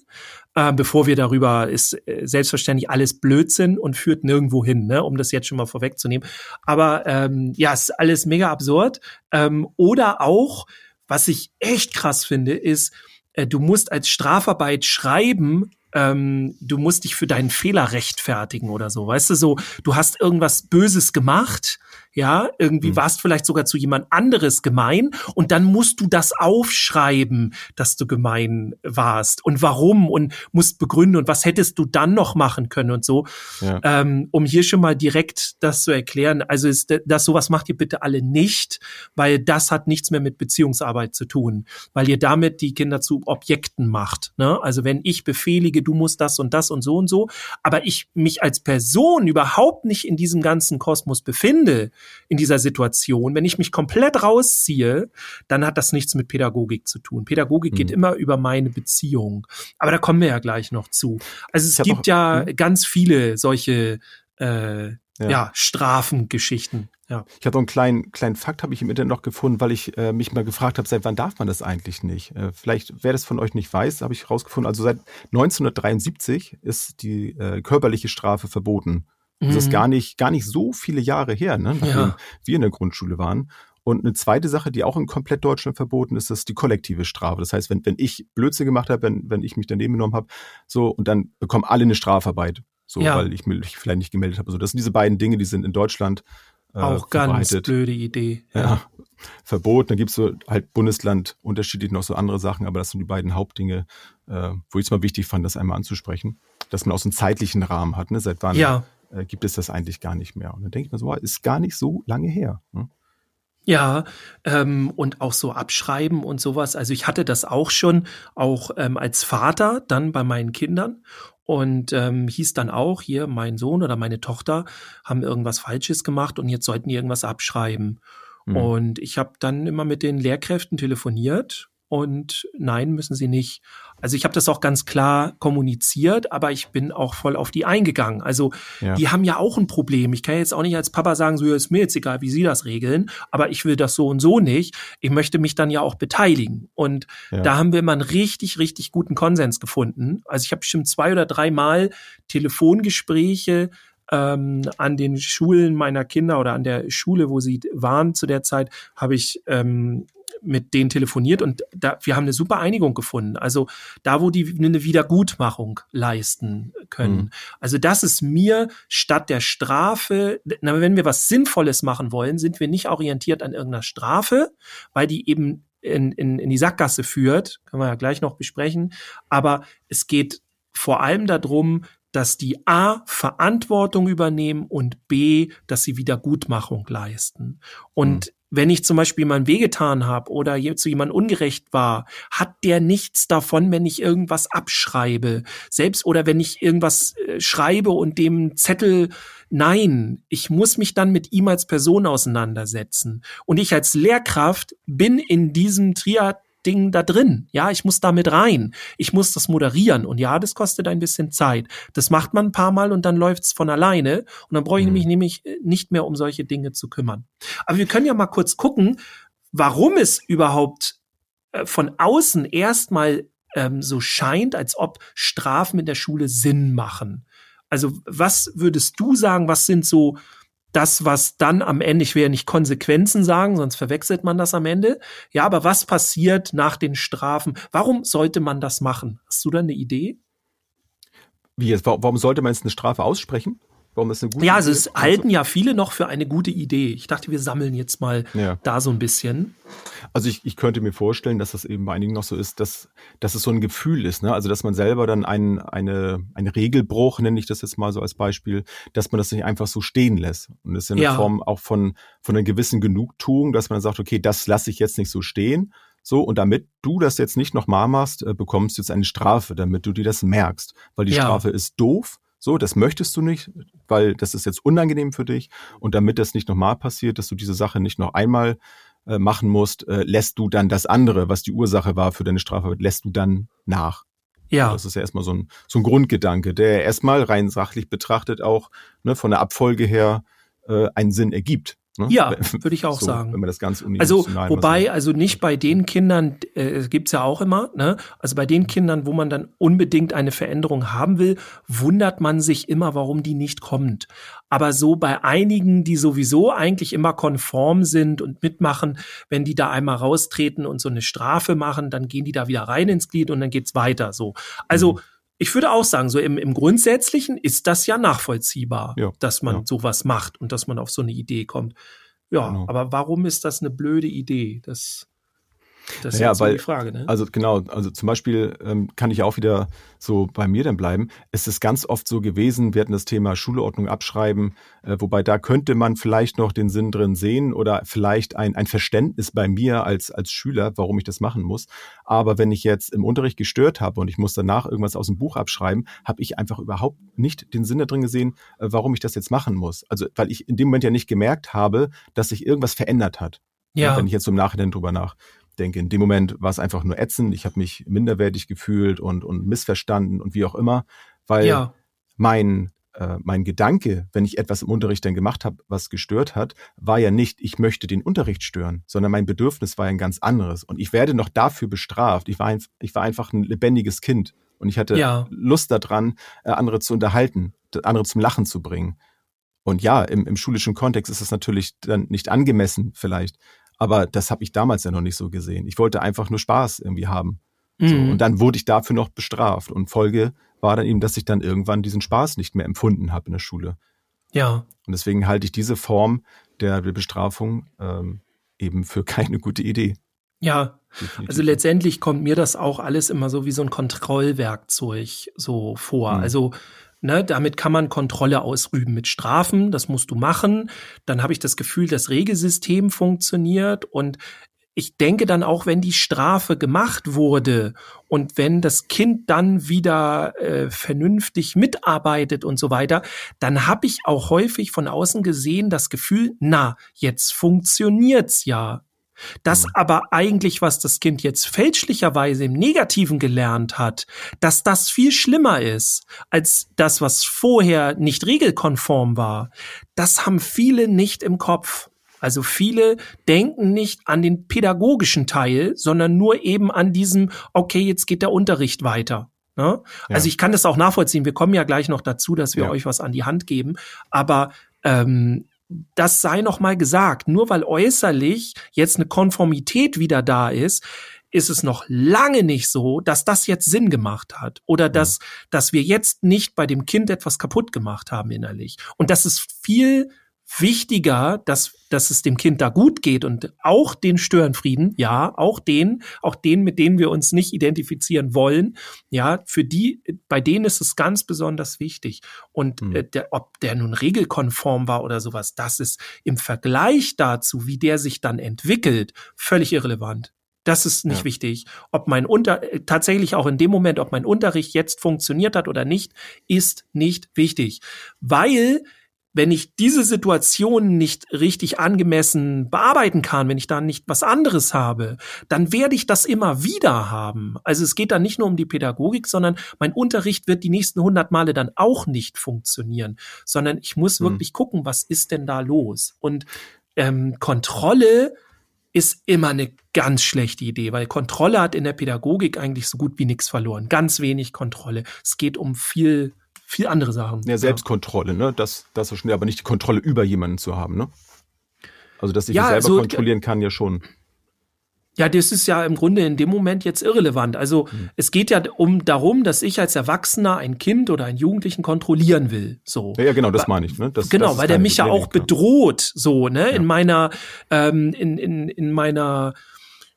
C: Äh, bevor wir darüber, ist äh, selbstverständlich alles Blödsinn und führt nirgendwo hin, ne, um das jetzt schon mal vorwegzunehmen. Aber ähm, ja, ist alles mega absurd. Ähm, oder auch, was ich echt krass finde, ist, äh, du musst als Strafarbeit schreiben, ähm, du musst dich für deinen Fehler rechtfertigen oder so. Weißt du, so, du hast irgendwas Böses gemacht, ja, irgendwie
D: Mhm.
C: warst vielleicht sogar zu jemand anderes gemein und dann musst du das aufschreiben, dass du gemein warst und warum und musst begründen und was hättest du dann noch machen können und so.
D: Ja.
C: Ähm, um hier schon mal direkt das zu erklären, also ist das sowas macht ihr bitte alle nicht, weil das hat nichts mehr mit Beziehungsarbeit zu tun, weil ihr damit die Kinder zu Objekten macht. Ne? Also wenn ich befehlige, du musst das und das und so und so, aber ich mich als Person überhaupt nicht in diesem ganzen Kosmos befinde, in dieser Situation, wenn ich mich komplett rausziehe, dann hat das nichts mit Pädagogik zu tun. Pädagogik
D: Mhm.
C: geht immer über meine Beziehung. Aber da kommen wir ja gleich noch zu. Also es gibt
D: auch-
C: ja
D: Mhm.
C: ganz viele solche äh, ja.
D: Ja.
C: Strafengeschichten. Ja.
D: Ich habe so einen kleinen, kleinen Fakt habe ich im Internet noch gefunden, weil ich äh, mich mal gefragt habe, seit wann darf man das eigentlich nicht? Äh, vielleicht, wer das von euch nicht weiß, habe ich herausgefunden, also seit 1973 ist die äh, körperliche Strafe verboten. Das ist
C: Mhm.
D: gar nicht, gar nicht so viele Jahre her, ne, nachdem
C: Ja.
D: wir in der Grundschule waren. Und eine zweite Sache, die auch in komplett Deutschland verboten ist, ist die kollektive Strafe. Das heißt, wenn, wenn ich Blödsinn gemacht habe, wenn, wenn ich mich daneben genommen habe, so, und dann bekommen alle eine Strafarbeit. So,
C: Ja.
D: weil ich mich vielleicht nicht gemeldet habe. So, das sind diese beiden Dinge, die sind in Deutschland äh,
C: Auch ganz
D: verbreitet.
C: blöde Idee.
D: Ja, verboten. Dann gibt's so halt Bundesland unterschiedlich noch so andere Sachen, aber das sind die beiden Hauptdinge, äh, wo ich es mal wichtig fand, das einmal anzusprechen, dass man auch so einen zeitlichen Rahmen hat. Ne? Seit wann
C: Ja.
D: äh, gibt es das eigentlich gar nicht mehr? Und dann denke ich mir so, ist gar nicht so lange her. Ne?
C: Ja, ähm, und auch so abschreiben und sowas. Also ich hatte das auch schon, auch ähm, als Vater, dann bei meinen Kindern. Und ähm, hieß dann auch, hier, mein Sohn oder meine Tochter haben irgendwas Falsches gemacht und jetzt sollten die irgendwas abschreiben. Mhm. Und ich habe dann immer mit den Lehrkräften telefoniert und nein, müssen sie nicht. Also ich habe das auch ganz klar kommuniziert, aber ich bin auch voll auf die eingegangen. Also ja. die haben ja auch ein Problem. Ich kann jetzt auch nicht als Papa sagen, so ja, ist mir jetzt egal, wie sie das regeln, aber ich will das so und so nicht. Ich möchte mich dann ja auch beteiligen. Und ja. da haben wir mal einen richtig, richtig guten Konsens gefunden. Also ich habe bestimmt zwei oder dreimal Telefongespräche ähm, an den Schulen meiner Kinder oder an der Schule, wo sie waren zu der Zeit, habe ich ähm, mit denen telefoniert und da, wir haben eine super Einigung gefunden. Also da, wo die eine Wiedergutmachung leisten können. Mhm. Also das ist mir statt der Strafe, na, wenn wir was Sinnvolles machen wollen, sind wir nicht orientiert an irgendeiner Strafe, weil die eben in, in, in die Sackgasse führt, können wir ja gleich noch besprechen. Aber es geht vor allem darum, dass die A Verantwortung übernehmen und B, dass sie Wiedergutmachung leisten. Und mhm. Wenn ich zum Beispiel mal wehgetan habe oder zu jemandem ungerecht war, hat der nichts davon, wenn ich irgendwas abschreibe. Selbst oder wenn ich irgendwas äh, schreibe und dem Zettel Nein, ich muss mich dann mit ihm als Person auseinandersetzen. Und ich als Lehrkraft bin in diesem Triad Ding da drin. Ja, ich muss damit rein. Ich muss das moderieren. Und ja, das kostet ein bisschen Zeit. Das macht man ein paar Mal und dann läuft's von alleine. Und dann brauche ich mhm. mich nämlich äh, nicht mehr um solche Dinge zu kümmern. Aber wir können ja mal kurz gucken, warum es überhaupt äh, von außen erstmal ähm, so scheint, als ob Strafen in der Schule Sinn machen. Also was würdest du sagen, was sind so das, was dann am Ende, ich will ja nicht Konsequenzen sagen, sonst verwechselt man das am Ende. Ja, aber was passiert nach den Strafen? Warum sollte man das machen? Hast du da eine Idee?
D: Wie jetzt? Warum sollte man jetzt eine Strafe aussprechen? Warum ist eine
C: gute Ja, also es Idee? halten ja viele noch für eine gute Idee. Ich dachte, wir sammeln jetzt mal ja. da so ein bisschen.
D: Also ich, ich könnte mir vorstellen, dass das eben bei einigen noch so ist, dass, dass es so ein Gefühl ist, ne? Also dass man selber dann ein, eine, ein Regelbruch, nenne ich das jetzt mal so als Beispiel, dass man das nicht einfach so stehen lässt. Und das ist ja eine ja. Form auch von, von einer gewissen Genugtuung, dass man dann sagt, okay, das lasse ich jetzt nicht so stehen. So, und damit du das jetzt nicht nochmal machst, äh, bekommst du jetzt eine Strafe, damit du dir das merkst. Weil die ja. Strafe ist doof, so, das möchtest du nicht, weil das ist jetzt unangenehm für dich. Und damit das nicht nochmal passiert, dass du diese Sache nicht noch einmal äh, machen musst, äh, lässt du dann das andere, was die Ursache war für deine Strafe, lässt du dann nach. Ja. Das ist ja erstmal so ein, so ein Grundgedanke, der erstmal rein sachlich betrachtet auch ne, von der Abfolge her äh, einen Sinn ergibt.
C: Ne? Ja, würde ich auch so, sagen.
D: Wenn man das ganz
C: Also wobei, also nicht bei den Kindern, äh, gibt's ja auch immer, ne? Also bei den Kindern, wo man dann unbedingt eine Veränderung haben will, wundert man sich immer, warum die nicht kommt. Aber so bei einigen, die sowieso eigentlich immer konform sind und mitmachen, wenn die da einmal raustreten und so eine Strafe machen, dann gehen die da wieder rein ins Glied und dann geht's weiter. So. Also mhm ich würde auch sagen, so im, im Grundsätzlichen ist das ja nachvollziehbar, ja, dass man ja. sowas macht und dass man auf so eine Idee kommt. Ja, genau. aber warum ist das eine blöde Idee? Das
D: das ist ja, weil, die Frage, ne? Also genau, also zum Beispiel ähm, kann ich auch wieder so bei mir dann bleiben. Es ist ganz oft so gewesen, wir hatten das Thema Schulordnung abschreiben, äh, wobei da könnte man vielleicht noch den Sinn drin sehen oder vielleicht ein, ein Verständnis bei mir als, als Schüler, warum ich das machen muss. Aber wenn ich jetzt im Unterricht gestört habe und ich muss danach irgendwas aus dem Buch abschreiben, habe ich einfach überhaupt nicht den Sinn da drin gesehen, äh, warum ich das jetzt machen muss. Also weil ich in dem Moment ja nicht gemerkt habe, dass sich irgendwas verändert hat. Ja. Wenn ich jetzt im Nachhinein drüber nach denke, in dem Moment war es einfach nur ätzend. Ich habe mich minderwertig gefühlt und, und missverstanden und wie auch immer, weil ja. mein, äh, mein Gedanke, wenn ich etwas im Unterricht dann gemacht habe, was gestört hat, war ja nicht, ich möchte den Unterricht stören, sondern mein Bedürfnis war ein ganz anderes. Und ich werde noch dafür bestraft. Ich war, ein, ich war einfach ein lebendiges Kind und ich hatte ja. Lust daran, äh, andere zu unterhalten, andere zum Lachen zu bringen. Und ja, im, im schulischen Kontext ist es natürlich dann nicht angemessen vielleicht, aber das habe ich damals ja noch nicht so gesehen. Ich wollte einfach nur Spaß irgendwie haben. Mhm. So, und dann wurde ich dafür noch bestraft. Und Folge war dann eben, dass ich dann irgendwann diesen Spaß nicht mehr empfunden habe in der Schule. Ja. Und deswegen halte ich diese Form der Bestrafung ähm, eben für keine gute Idee.
C: Ja, also letztendlich kommt mir das auch alles immer so wie so ein Kontrollwerkzeug so vor. Mhm. Also Ne, damit kann man Kontrolle ausüben mit Strafen, das musst du machen. Dann habe ich das Gefühl, das Regelsystem funktioniert und ich denke dann auch, wenn die Strafe gemacht wurde und wenn das Kind dann wieder äh, vernünftig mitarbeitet und so weiter, dann habe ich auch häufig von außen gesehen das Gefühl, na, jetzt funktioniert's ja. Das mhm. aber eigentlich, was das Kind jetzt fälschlicherweise im Negativen gelernt hat, dass das viel schlimmer ist als das, was vorher nicht regelkonform war, das haben viele nicht im Kopf. Also viele denken nicht an den pädagogischen Teil, sondern nur eben an diesem, okay, jetzt geht der Unterricht weiter. Ne? Ja. Also ich kann das auch nachvollziehen. Wir kommen ja gleich noch dazu, dass wir ja. euch was an die Hand geben. Aber ähm, das sei noch mal gesagt. Nur weil äußerlich jetzt eine Konformität wieder da ist, ist es noch lange nicht so, dass das jetzt Sinn gemacht hat oder dass, dass wir jetzt nicht bei dem Kind etwas kaputt gemacht haben innerlich. Und das ist viel wichtiger, dass, dass es dem Kind da gut geht und auch den Störenfrieden, ja, auch den, auch den, mit denen wir uns nicht identifizieren wollen, ja, für die, bei denen ist es ganz besonders wichtig. Und mhm. äh, der, ob der nun regelkonform war oder sowas, das ist im Vergleich dazu, wie der sich dann entwickelt, völlig irrelevant. Das ist nicht ja. wichtig. Ob mein Unter äh, tatsächlich auch in dem Moment, ob mein Unterricht jetzt funktioniert hat oder nicht, ist nicht wichtig, weil wenn ich diese Situation nicht richtig angemessen bearbeiten kann, wenn ich da nicht was anderes habe, dann werde ich das immer wieder haben. Also es geht dann nicht nur um die Pädagogik, sondern mein Unterricht wird die nächsten hundert Male dann auch nicht funktionieren, sondern ich muss mhm. wirklich gucken, was ist denn da los? Und ähm, Kontrolle ist immer eine ganz schlechte Idee, weil Kontrolle hat in der Pädagogik eigentlich so gut wie nichts verloren. Ganz wenig Kontrolle. Es geht um viel viel andere Sachen.
D: Ja, Selbstkontrolle, ne? Das, das ist schon, aber nicht die Kontrolle über jemanden zu haben, ne? Also, dass ich ja, selber so, kontrollieren kann, ja schon.
C: Ja, das ist ja im Grunde in dem Moment jetzt irrelevant. Also hm. es geht ja um darum, dass ich als Erwachsener ein Kind oder einen Jugendlichen kontrollieren will. So.
D: Ja, ja genau, das meine ich. Ne?
C: Das, genau, das weil der mich ja auch bedroht, so ne, ja. in meiner, ähm, in in in meiner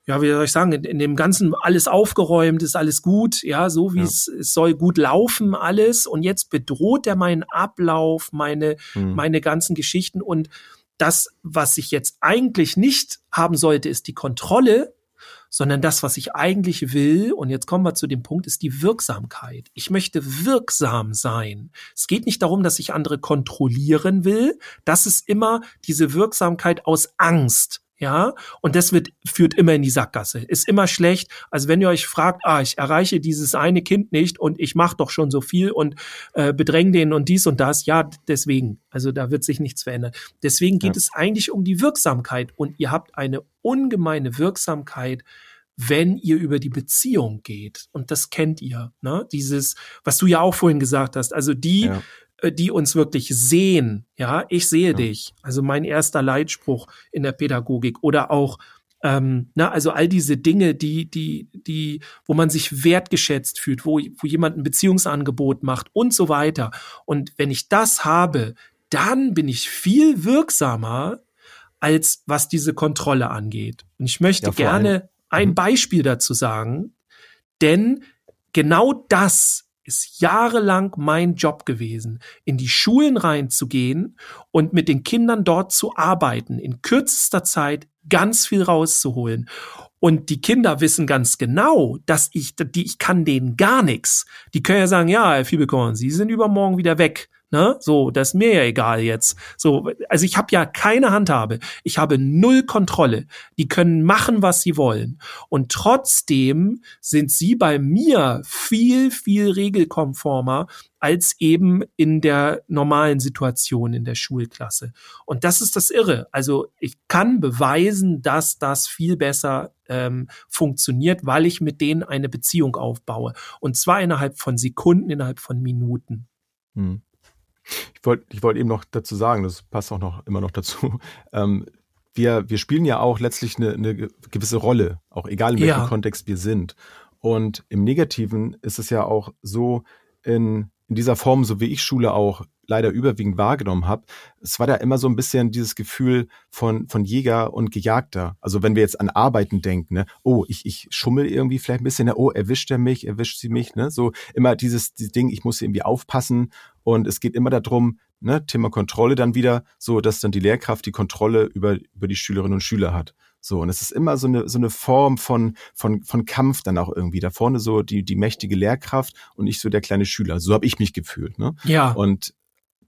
C: ja, wie soll ich sagen, in, in, dem Ganzen alles aufgeräumt, ist alles gut, ja, so wie ja. es, es soll gut laufen, alles. Und jetzt bedroht er meinen Ablauf, meine, hm. meine ganzen Geschichten. Und das, was ich jetzt eigentlich nicht haben sollte, ist die Kontrolle, sondern das, was ich eigentlich will, und jetzt kommen wir zu dem Punkt, ist die Wirksamkeit. Ich möchte wirksam sein. Es geht nicht darum, dass ich andere kontrollieren will. Das ist immer diese Wirksamkeit aus Angst ja, und das wird, führt immer in die Sackgasse. Ist immer schlecht. Also wenn ihr euch fragt, ah, ich erreiche dieses eine Kind nicht und ich mache doch schon so viel und äh, bedränge den und dies und das, ja, deswegen. Also da wird sich nichts verändern. Deswegen geht ja. es eigentlich um die Wirksamkeit und ihr habt eine ungemeine Wirksamkeit, wenn ihr über die Beziehung geht. Und das kennt ihr, ne? Dieses, was du ja auch vorhin gesagt hast. Also die, ja die uns wirklich sehen. Ja, ich sehe ja. dich. Also mein erster Leitspruch in der Pädagogik oder auch ähm, na, also all diese Dinge, die, die, die, wo man sich wertgeschätzt fühlt, wo, wo jemand ein Beziehungsangebot macht und so weiter. Und wenn ich das habe, dann bin ich viel wirksamer, als was diese Kontrolle angeht. Und ich möchte ja, gerne ein mhm. Beispiel dazu sagen, denn genau das ist jahrelang mein Job gewesen, in die Schulen reinzugehen und mit den Kindern dort zu arbeiten, in kürzester Zeit ganz viel rauszuholen. Und die Kinder wissen ganz genau, dass ich, die, ich kann denen gar nichts. Die können ja sagen, ja, Herr Fiebelkorn, Sie sind übermorgen wieder weg. Ne? So, das ist mir ja egal jetzt. So, also ich habe ja keine Handhabe. Ich habe null Kontrolle. Die können machen, was sie wollen. Und trotzdem sind sie bei mir viel, viel regelkonformer als eben in der normalen Situation in der Schulklasse. Und das ist das Irre. Also ich kann beweisen, dass das viel besser ähm, funktioniert, weil ich mit denen eine Beziehung aufbaue. Und zwar innerhalb von Sekunden, innerhalb von Minuten. Hm.
D: Ich wollte ich wollte eben noch dazu sagen, das passt auch noch immer noch dazu. Ähm, wir, wir spielen ja auch letztlich eine, eine gewisse Rolle, auch egal in welchem ja. Kontext wir sind. Und im Negativen ist es ja auch so, in, in dieser Form, so wie ich Schule auch leider überwiegend wahrgenommen habe, es war da immer so ein bisschen dieses Gefühl von, von Jäger und Gejagter. Also wenn wir jetzt an Arbeiten denken, ne, oh, ich, ich schummel irgendwie vielleicht ein bisschen, ne, oh, erwischt er mich, erwischt sie mich, ne? So immer dieses, dieses Ding, ich muss irgendwie aufpassen. Und es geht immer darum, ne, Thema Kontrolle dann wieder, so dass dann die Lehrkraft die Kontrolle über, über die Schülerinnen und Schüler hat. So, und es ist immer so eine, so eine Form von, von, von Kampf dann auch irgendwie. Da vorne so die, die mächtige Lehrkraft und ich so der kleine Schüler. So habe ich mich gefühlt. Ne?
C: Ja.
D: Und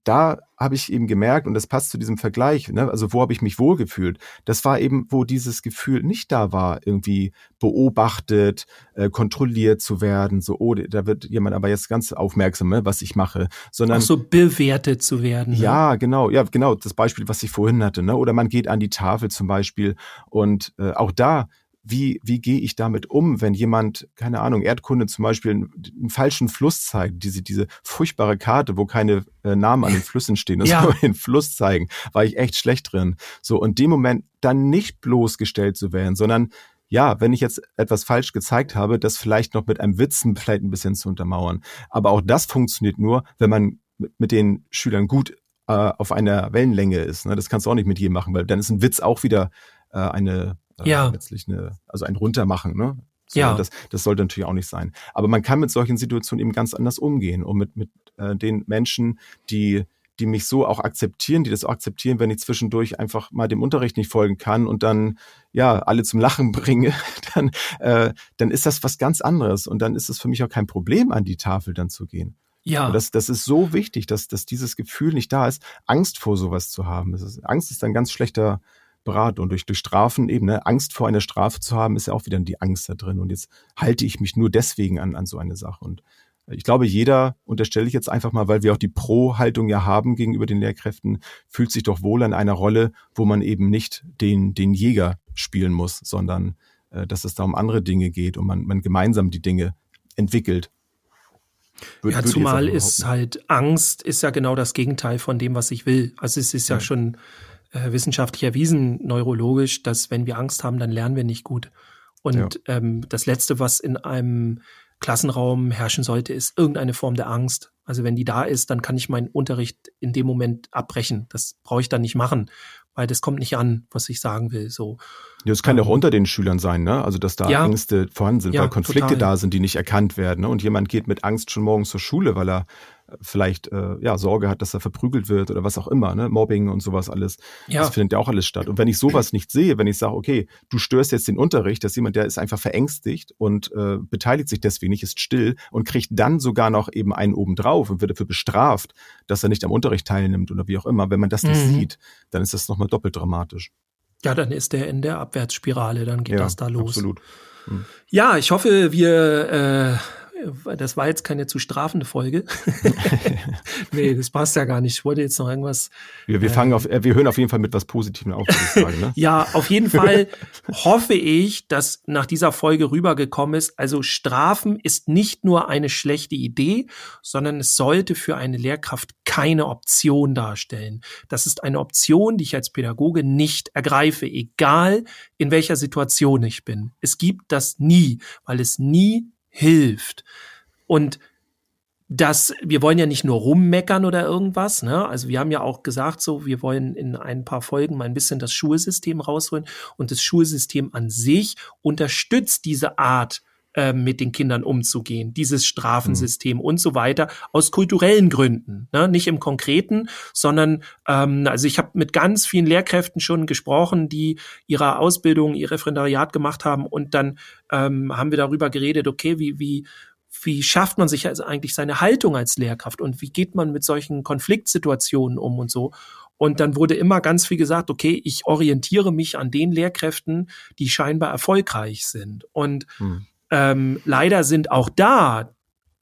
D: da habe ich eben gemerkt, und das passt zu diesem Vergleich, ne, also wo habe ich mich wohlgefühlt? Das war eben, wo dieses Gefühl nicht da war, irgendwie beobachtet, äh, kontrolliert zu werden, so, oh, da wird jemand aber jetzt ganz aufmerksam, ne, was ich mache, sondern.
C: Auch so bewertet zu werden.
D: Ne? Ja, genau, ja, genau, das Beispiel, was ich vorhin hatte, ne, oder man geht an die Tafel zum Beispiel und äh, auch da wie, wie gehe ich damit um, wenn jemand, keine Ahnung, Erdkunde zum Beispiel einen, einen falschen Fluss zeigt, diese, diese furchtbare Karte, wo keine äh, Namen an den Flüssen stehen, das ja. soll den Fluss zeigen, war ich echt schlecht drin. So, und dem Moment dann nicht bloßgestellt zu werden, sondern ja, wenn ich jetzt etwas falsch gezeigt habe, das vielleicht noch mit einem Witzen vielleicht ein bisschen zu untermauern. Aber auch das funktioniert nur, wenn man mit den Schülern gut äh, auf einer Wellenlänge ist. Ne? Das kannst du auch nicht mit jedem machen, weil dann ist ein Witz auch wieder äh, eine äh, ja. letztlich eine, also ein Runtermachen, ne? So, ja. Das, das sollte natürlich auch nicht sein. Aber man kann mit solchen Situationen eben ganz anders umgehen und mit, mit äh, den Menschen, die, die mich so auch akzeptieren, die das auch akzeptieren, wenn ich zwischendurch einfach mal dem Unterricht nicht folgen kann und dann ja alle zum Lachen bringe, dann, äh, dann ist das was ganz anderes und dann ist es für mich auch kein Problem, an die Tafel dann zu gehen. Ja. Und das, das ist so wichtig, dass, dass dieses Gefühl nicht da ist, Angst vor sowas zu haben. Ist, Angst ist ein ganz schlechter Beratung. Und durch, durch Strafen eben, ne, Angst vor einer Strafe zu haben, ist ja auch wieder die Angst da drin. Und jetzt halte ich mich nur deswegen an, an so eine Sache. Und ich glaube, jeder, unterstelle ich jetzt einfach mal, weil wir auch die Pro-Haltung ja haben gegenüber den Lehrkräften, fühlt sich doch wohl an einer Rolle, wo man eben nicht den, den Jäger spielen muss, sondern äh, dass es da um andere Dinge geht und man, man gemeinsam die Dinge entwickelt.
C: Würde, ja, zumal ist halt Angst ist ja genau das Gegenteil von dem, was ich will. Also es ist ja, ja schon äh, wissenschaftlich erwiesen, neurologisch, dass wenn wir Angst haben, dann lernen wir nicht gut. Und ja. ähm, das Letzte, was in einem Klassenraum herrschen sollte, ist irgendeine Form der Angst. Also wenn die da ist, dann kann ich meinen Unterricht in dem Moment abbrechen. Das brauche ich dann nicht machen, weil das kommt nicht an, was ich sagen will. So.
D: Ja, das kann ja auch ähm, unter den Schülern sein, ne? Also dass da ja, Ängste vorhanden sind, ja, weil Konflikte total. da sind, die nicht erkannt werden. Ne? Und jemand geht mit Angst schon morgens zur Schule, weil er vielleicht äh, ja Sorge hat, dass er verprügelt wird oder was auch immer, ne? Mobbing und sowas alles. Ja. Das findet ja auch alles statt. Und wenn ich sowas nicht sehe, wenn ich sage, okay, du störst jetzt den Unterricht, dass jemand, der ist einfach verängstigt und äh, beteiligt sich deswegen nicht, ist still und kriegt dann sogar noch eben einen obendrauf und wird dafür bestraft, dass er nicht am Unterricht teilnimmt oder wie auch immer. Wenn man das nicht mhm. sieht, dann ist das nochmal doppelt dramatisch.
C: Ja, dann ist der in der Abwärtsspirale, dann geht ja, das da los.
D: Absolut.
C: Mhm. Ja, ich hoffe, wir äh, das war jetzt keine zu strafende Folge. nee, das passt ja gar nicht. Ich wollte jetzt noch irgendwas.
D: Wir, wir fangen äh, auf, äh, wir hören auf jeden Fall mit was Positivem auf,
C: sagen, ne? ja, auf jeden Fall hoffe ich, dass nach dieser Folge rübergekommen ist. Also Strafen ist nicht nur eine schlechte Idee, sondern es sollte für eine Lehrkraft keine Option darstellen. Das ist eine Option, die ich als Pädagoge nicht ergreife, egal in welcher Situation ich bin. Es gibt das nie, weil es nie hilft. Und das, wir wollen ja nicht nur rummeckern oder irgendwas, ne? Also wir haben ja auch gesagt, so, wir wollen in ein paar Folgen mal ein bisschen das Schulsystem rausholen und das Schulsystem an sich unterstützt diese Art äh, mit den Kindern umzugehen, dieses Strafensystem mhm. und so weiter, aus kulturellen Gründen, ne? nicht im Konkreten, sondern ähm, also ich habe mit ganz vielen Lehrkräften schon gesprochen, die ihre Ausbildung, ihr Referendariat gemacht haben und dann ähm, haben wir darüber geredet, okay, wie, wie, wie schafft man sich also eigentlich seine Haltung als Lehrkraft und wie geht man mit solchen Konfliktsituationen um und so. Und dann wurde immer ganz viel gesagt, okay, ich orientiere mich an den Lehrkräften, die scheinbar erfolgreich sind. Und hm. Ähm, leider sind auch da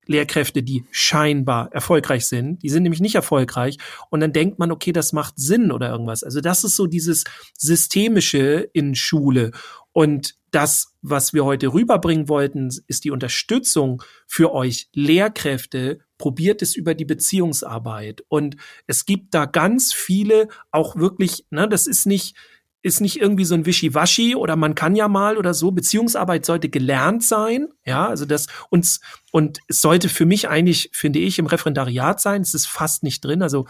C: Lehrkräfte, die scheinbar erfolgreich sind, die sind nämlich nicht erfolgreich und dann denkt man, okay, das macht Sinn oder irgendwas. Also das ist so dieses systemische in Schule und das, was wir heute rüberbringen wollten, ist die Unterstützung für euch Lehrkräfte. Probiert es über die Beziehungsarbeit und es gibt da ganz viele auch wirklich, ne, das ist nicht ist nicht irgendwie so ein Wischiwaschi oder man kann ja mal oder so. Beziehungsarbeit sollte gelernt sein. Ja, also das uns, und es sollte für mich eigentlich, finde ich, im Referendariat sein. Es ist fast nicht drin. Also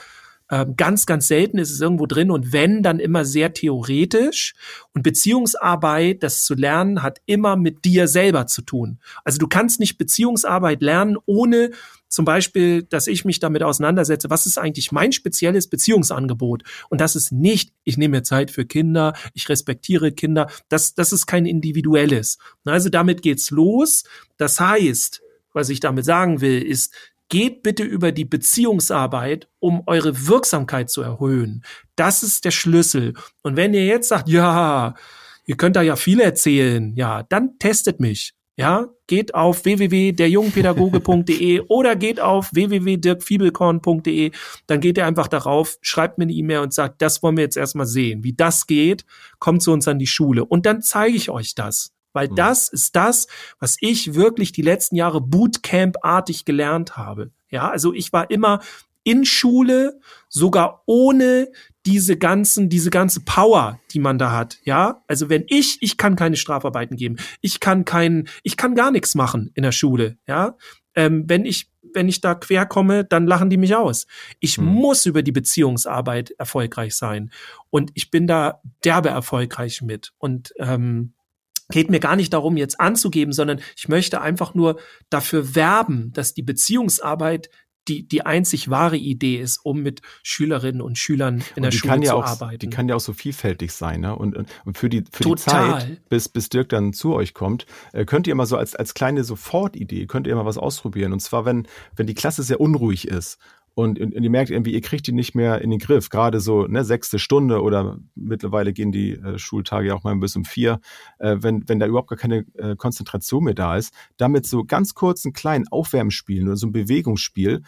C: ähm, ganz, ganz selten ist es irgendwo drin und wenn, dann immer sehr theoretisch. Und Beziehungsarbeit, das zu lernen, hat immer mit dir selber zu tun. Also du kannst nicht Beziehungsarbeit lernen, ohne zum Beispiel, dass ich mich damit auseinandersetze, was ist eigentlich mein spezielles Beziehungsangebot? Und das ist nicht, ich nehme mir Zeit für Kinder, ich respektiere Kinder, das, das ist kein individuelles. Also damit geht's los. Das heißt, was ich damit sagen will, ist, geht bitte über die Beziehungsarbeit, um eure Wirksamkeit zu erhöhen. Das ist der Schlüssel. Und wenn ihr jetzt sagt, ja, ihr könnt da ja viel erzählen, ja, dann testet mich. Ja, geht auf www.derjungpädagoge.de oder geht auf www.dirkfiebelkorn.de. Dann geht ihr einfach darauf, schreibt mir eine E-Mail und sagt, das wollen wir jetzt erstmal sehen. Wie das geht, kommt zu uns an die Schule. Und dann zeige ich euch das. Weil mhm. das ist das, was ich wirklich die letzten Jahre Bootcamp-artig gelernt habe. Ja, also ich war immer in Schule, sogar ohne diese ganzen, diese ganze Power, die man da hat. Ja, also wenn ich, ich kann keine Strafarbeiten geben, ich kann keinen, ich kann gar nichts machen in der Schule. Ja, ähm, wenn ich, wenn ich da quer komme, dann lachen die mich aus. Ich hm. muss über die Beziehungsarbeit erfolgreich sein und ich bin da derbe erfolgreich mit und ähm, geht mir gar nicht darum, jetzt anzugeben, sondern ich möchte einfach nur dafür werben, dass die Beziehungsarbeit die, die einzig wahre Idee ist, um mit Schülerinnen und Schülern in der Schule
D: ja
C: zu
D: auch,
C: arbeiten.
D: Die kann ja auch so vielfältig sein. Ne? Und, und für, die, für die Zeit, bis, bis Dirk dann zu euch kommt, äh, könnt ihr mal so als, als kleine Sofortidee, könnt ihr mal was ausprobieren. Und zwar, wenn, wenn die Klasse sehr unruhig ist und, und, und ihr merkt irgendwie, ihr kriegt die nicht mehr in den Griff. Gerade so ne, sechste Stunde oder mittlerweile gehen die äh, Schultage ja auch mal bis um vier. Äh, wenn, wenn da überhaupt gar keine äh, Konzentration mehr da ist, damit so ganz kurz einen kleinen Aufwärmspiel oder so ein Bewegungsspiel,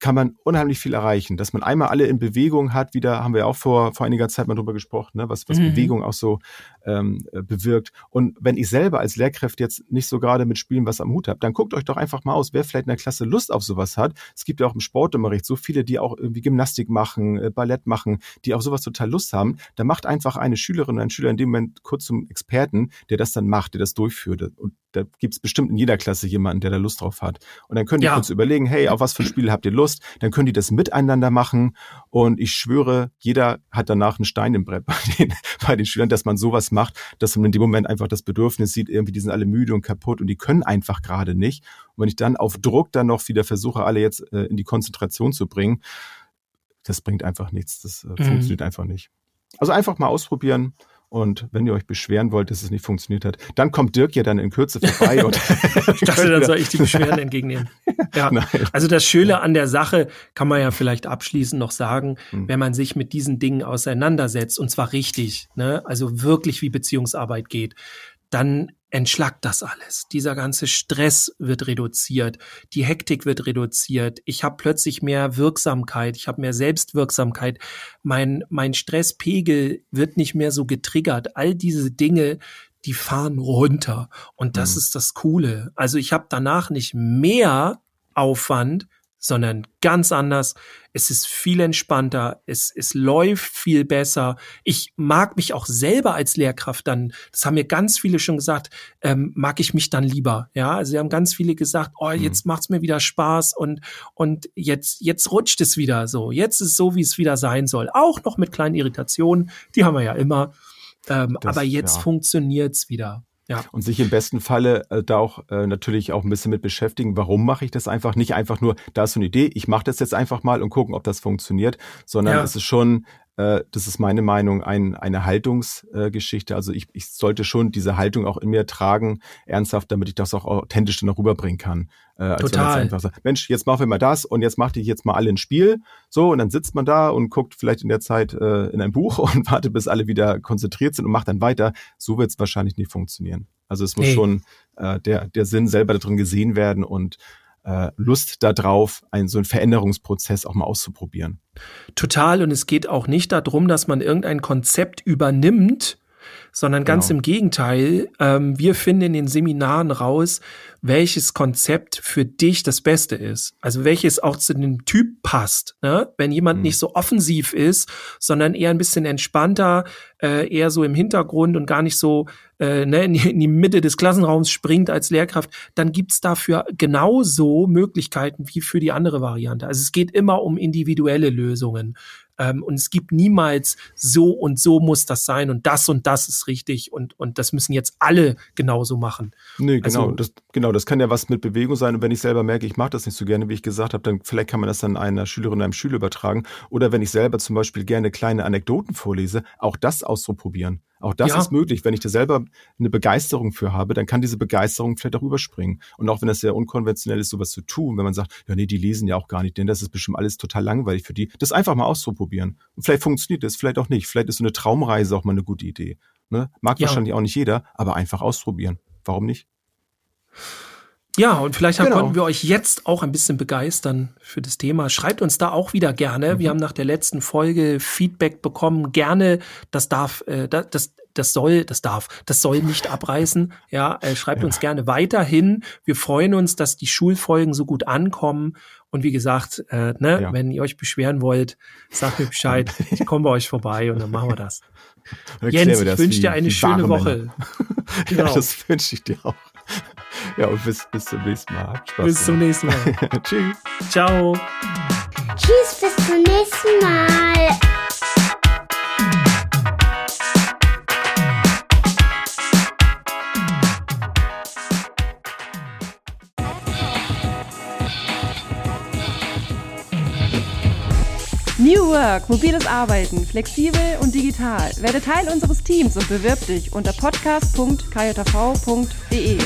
D: kann man unheimlich viel erreichen. Dass man einmal alle in Bewegung hat, wieder haben wir auch vor, vor einiger Zeit mal drüber gesprochen, ne, was, was mhm. Bewegung auch so ähm, äh, bewirkt. Und wenn ich selber als Lehrkraft jetzt nicht so gerade mit Spielen was am Hut habe, dann guckt euch doch einfach mal aus, wer vielleicht in der Klasse Lust auf sowas hat. Es gibt ja auch im Sportunterricht so viele, die auch irgendwie Gymnastik machen, äh, Ballett machen, die auf sowas total Lust haben. Da macht einfach eine Schülerin oder ein Schüler in dem Moment kurz zum Experten, der das dann macht, der das durchführt. Und da gibt's bestimmt in jeder Klasse jemanden, der da Lust drauf hat. Und dann könnt ihr ja. kurz überlegen, hey, auf was für Spiele habt ihr Lust? Dann können die das miteinander machen. Und ich schwöre, jeder hat danach einen Stein im Brett bei den, bei den Schülern, dass man sowas macht, dass man in dem Moment einfach das Bedürfnis sieht, irgendwie, die sind alle müde und kaputt und die können einfach gerade nicht. Und wenn ich dann auf Druck dann noch wieder versuche, alle jetzt äh, in die Konzentration zu bringen, das bringt einfach nichts. Das äh, mhm. funktioniert einfach nicht. Also einfach mal ausprobieren. Und wenn ihr euch beschweren wollt, dass es nicht funktioniert hat, dann kommt Dirk ja dann in Kürze vorbei. und
C: ich dachte, dann soll ich die Beschwerden entgegennehmen. Ja. Also das Schöne an der Sache kann man ja vielleicht abschließend noch sagen, hm. wenn man sich mit diesen Dingen auseinandersetzt, und zwar richtig, ne, also wirklich wie Beziehungsarbeit geht, dann entschlackt das alles. Dieser ganze Stress wird reduziert, die Hektik wird reduziert, ich habe plötzlich mehr Wirksamkeit, ich habe mehr Selbstwirksamkeit, mein, mein Stresspegel wird nicht mehr so getriggert. All diese Dinge, die fahren runter. Und das mhm. ist das Coole. Also ich habe danach nicht mehr Aufwand, sondern ganz anders. Es ist viel entspannter, es, es läuft viel besser. Ich mag mich auch selber als Lehrkraft dann, das haben mir ganz viele schon gesagt, ähm, mag ich mich dann lieber. Ja, also sie haben ganz viele gesagt, oh, mhm. jetzt mhm. macht's mir wieder Spaß und, und jetzt, jetzt rutscht es wieder so. Jetzt ist es so, wie es wieder sein soll. Auch noch mit kleinen Irritationen, die haben wir ja immer. Ähm, das, aber jetzt ja. funktioniert's wieder.
D: Ja. Und sich im besten Falle äh, da auch äh, natürlich auch ein bisschen mit beschäftigen, warum mache ich das einfach? Nicht einfach nur, da ist so eine Idee, ich mache das jetzt einfach mal und gucken, ob das funktioniert, sondern ja. es ist schon äh, das ist meine Meinung, ein, eine Haltungsgeschichte. Äh, also ich, ich sollte schon diese Haltung auch in mir tragen, ernsthaft, damit ich das auch authentisch dann rüberbringen kann.
C: Äh, Total.
D: einfach sagt, Mensch, jetzt machen wir mal das und jetzt macht ich jetzt mal alle ein Spiel. So, und dann sitzt man da und guckt vielleicht in der Zeit äh, in ein Buch und wartet, bis alle wieder konzentriert sind und macht dann weiter. So wird es wahrscheinlich nicht funktionieren. Also es muss nee. schon äh, der, der Sinn selber darin gesehen werden und äh, Lust darauf, einen so einen Veränderungsprozess auch mal auszuprobieren.
C: Total. Und es geht auch nicht darum, dass man irgendein Konzept übernimmt, sondern ganz genau. im Gegenteil. Ähm, wir finden in den Seminaren raus, welches Konzept für dich das Beste ist. Also welches auch zu dem Typ passt. Ne? Wenn jemand mhm. nicht so offensiv ist, sondern eher ein bisschen entspannter, äh, eher so im Hintergrund und gar nicht so äh, ne, in, die, in die Mitte des Klassenraums springt als Lehrkraft, dann gibt's dafür genauso Möglichkeiten wie für die andere Variante. Also es geht immer um individuelle Lösungen. Ähm, und es gibt niemals so und so muss das sein und das und das ist richtig und, und das müssen jetzt alle genauso machen.
D: Nee, genau. Also, das, genau, das kann ja was mit Bewegung sein. Und wenn ich selber merke, ich mache das nicht so gerne, wie ich gesagt habe, dann vielleicht kann man das dann einer Schülerin oder einem Schüler übertragen. Oder wenn ich selber zum Beispiel gerne kleine Anekdoten vorlese, auch das auszuprobieren. Auch das ja. ist möglich. Wenn ich da selber eine Begeisterung für habe, dann kann diese Begeisterung vielleicht auch überspringen. Und auch wenn das sehr unkonventionell ist, sowas zu tun, wenn man sagt, ja, nee, die lesen ja auch gar nicht, denn das ist bestimmt alles total langweilig für die, das einfach mal auszuprobieren. Und vielleicht funktioniert das, vielleicht auch nicht. Vielleicht ist so eine Traumreise auch mal eine gute Idee. Ne? Mag ja. wahrscheinlich auch nicht jeder, aber einfach ausprobieren. Warum nicht?
C: Ja, und vielleicht genau. konnten wir euch jetzt auch ein bisschen begeistern für das Thema. Schreibt uns da auch wieder gerne. Mhm. Wir haben nach der letzten Folge Feedback bekommen. Gerne, das darf, äh, das, das soll, das darf, das soll nicht abreißen. Ja, äh, schreibt ja. uns gerne weiterhin. Wir freuen uns, dass die Schulfolgen so gut ankommen. Und wie gesagt, äh, ne, ja. wenn ihr euch beschweren wollt, sagt mir Bescheid. Ich komme bei euch vorbei und dann machen wir das. Jens, ich wünsche dir eine schöne Woche.
D: genau. Ja, das wünsche ich dir auch. Ja, und bis, bis zum nächsten Mal.
C: Habt Spaß bis zum nächsten Mal.
D: Tschüss.
C: Ciao.
B: Tschüss, bis zum nächsten Mal.
A: New Work, mobiles Arbeiten, flexibel und digital. Werde Teil unseres Teams und bewirb dich unter podcast.kjv.de.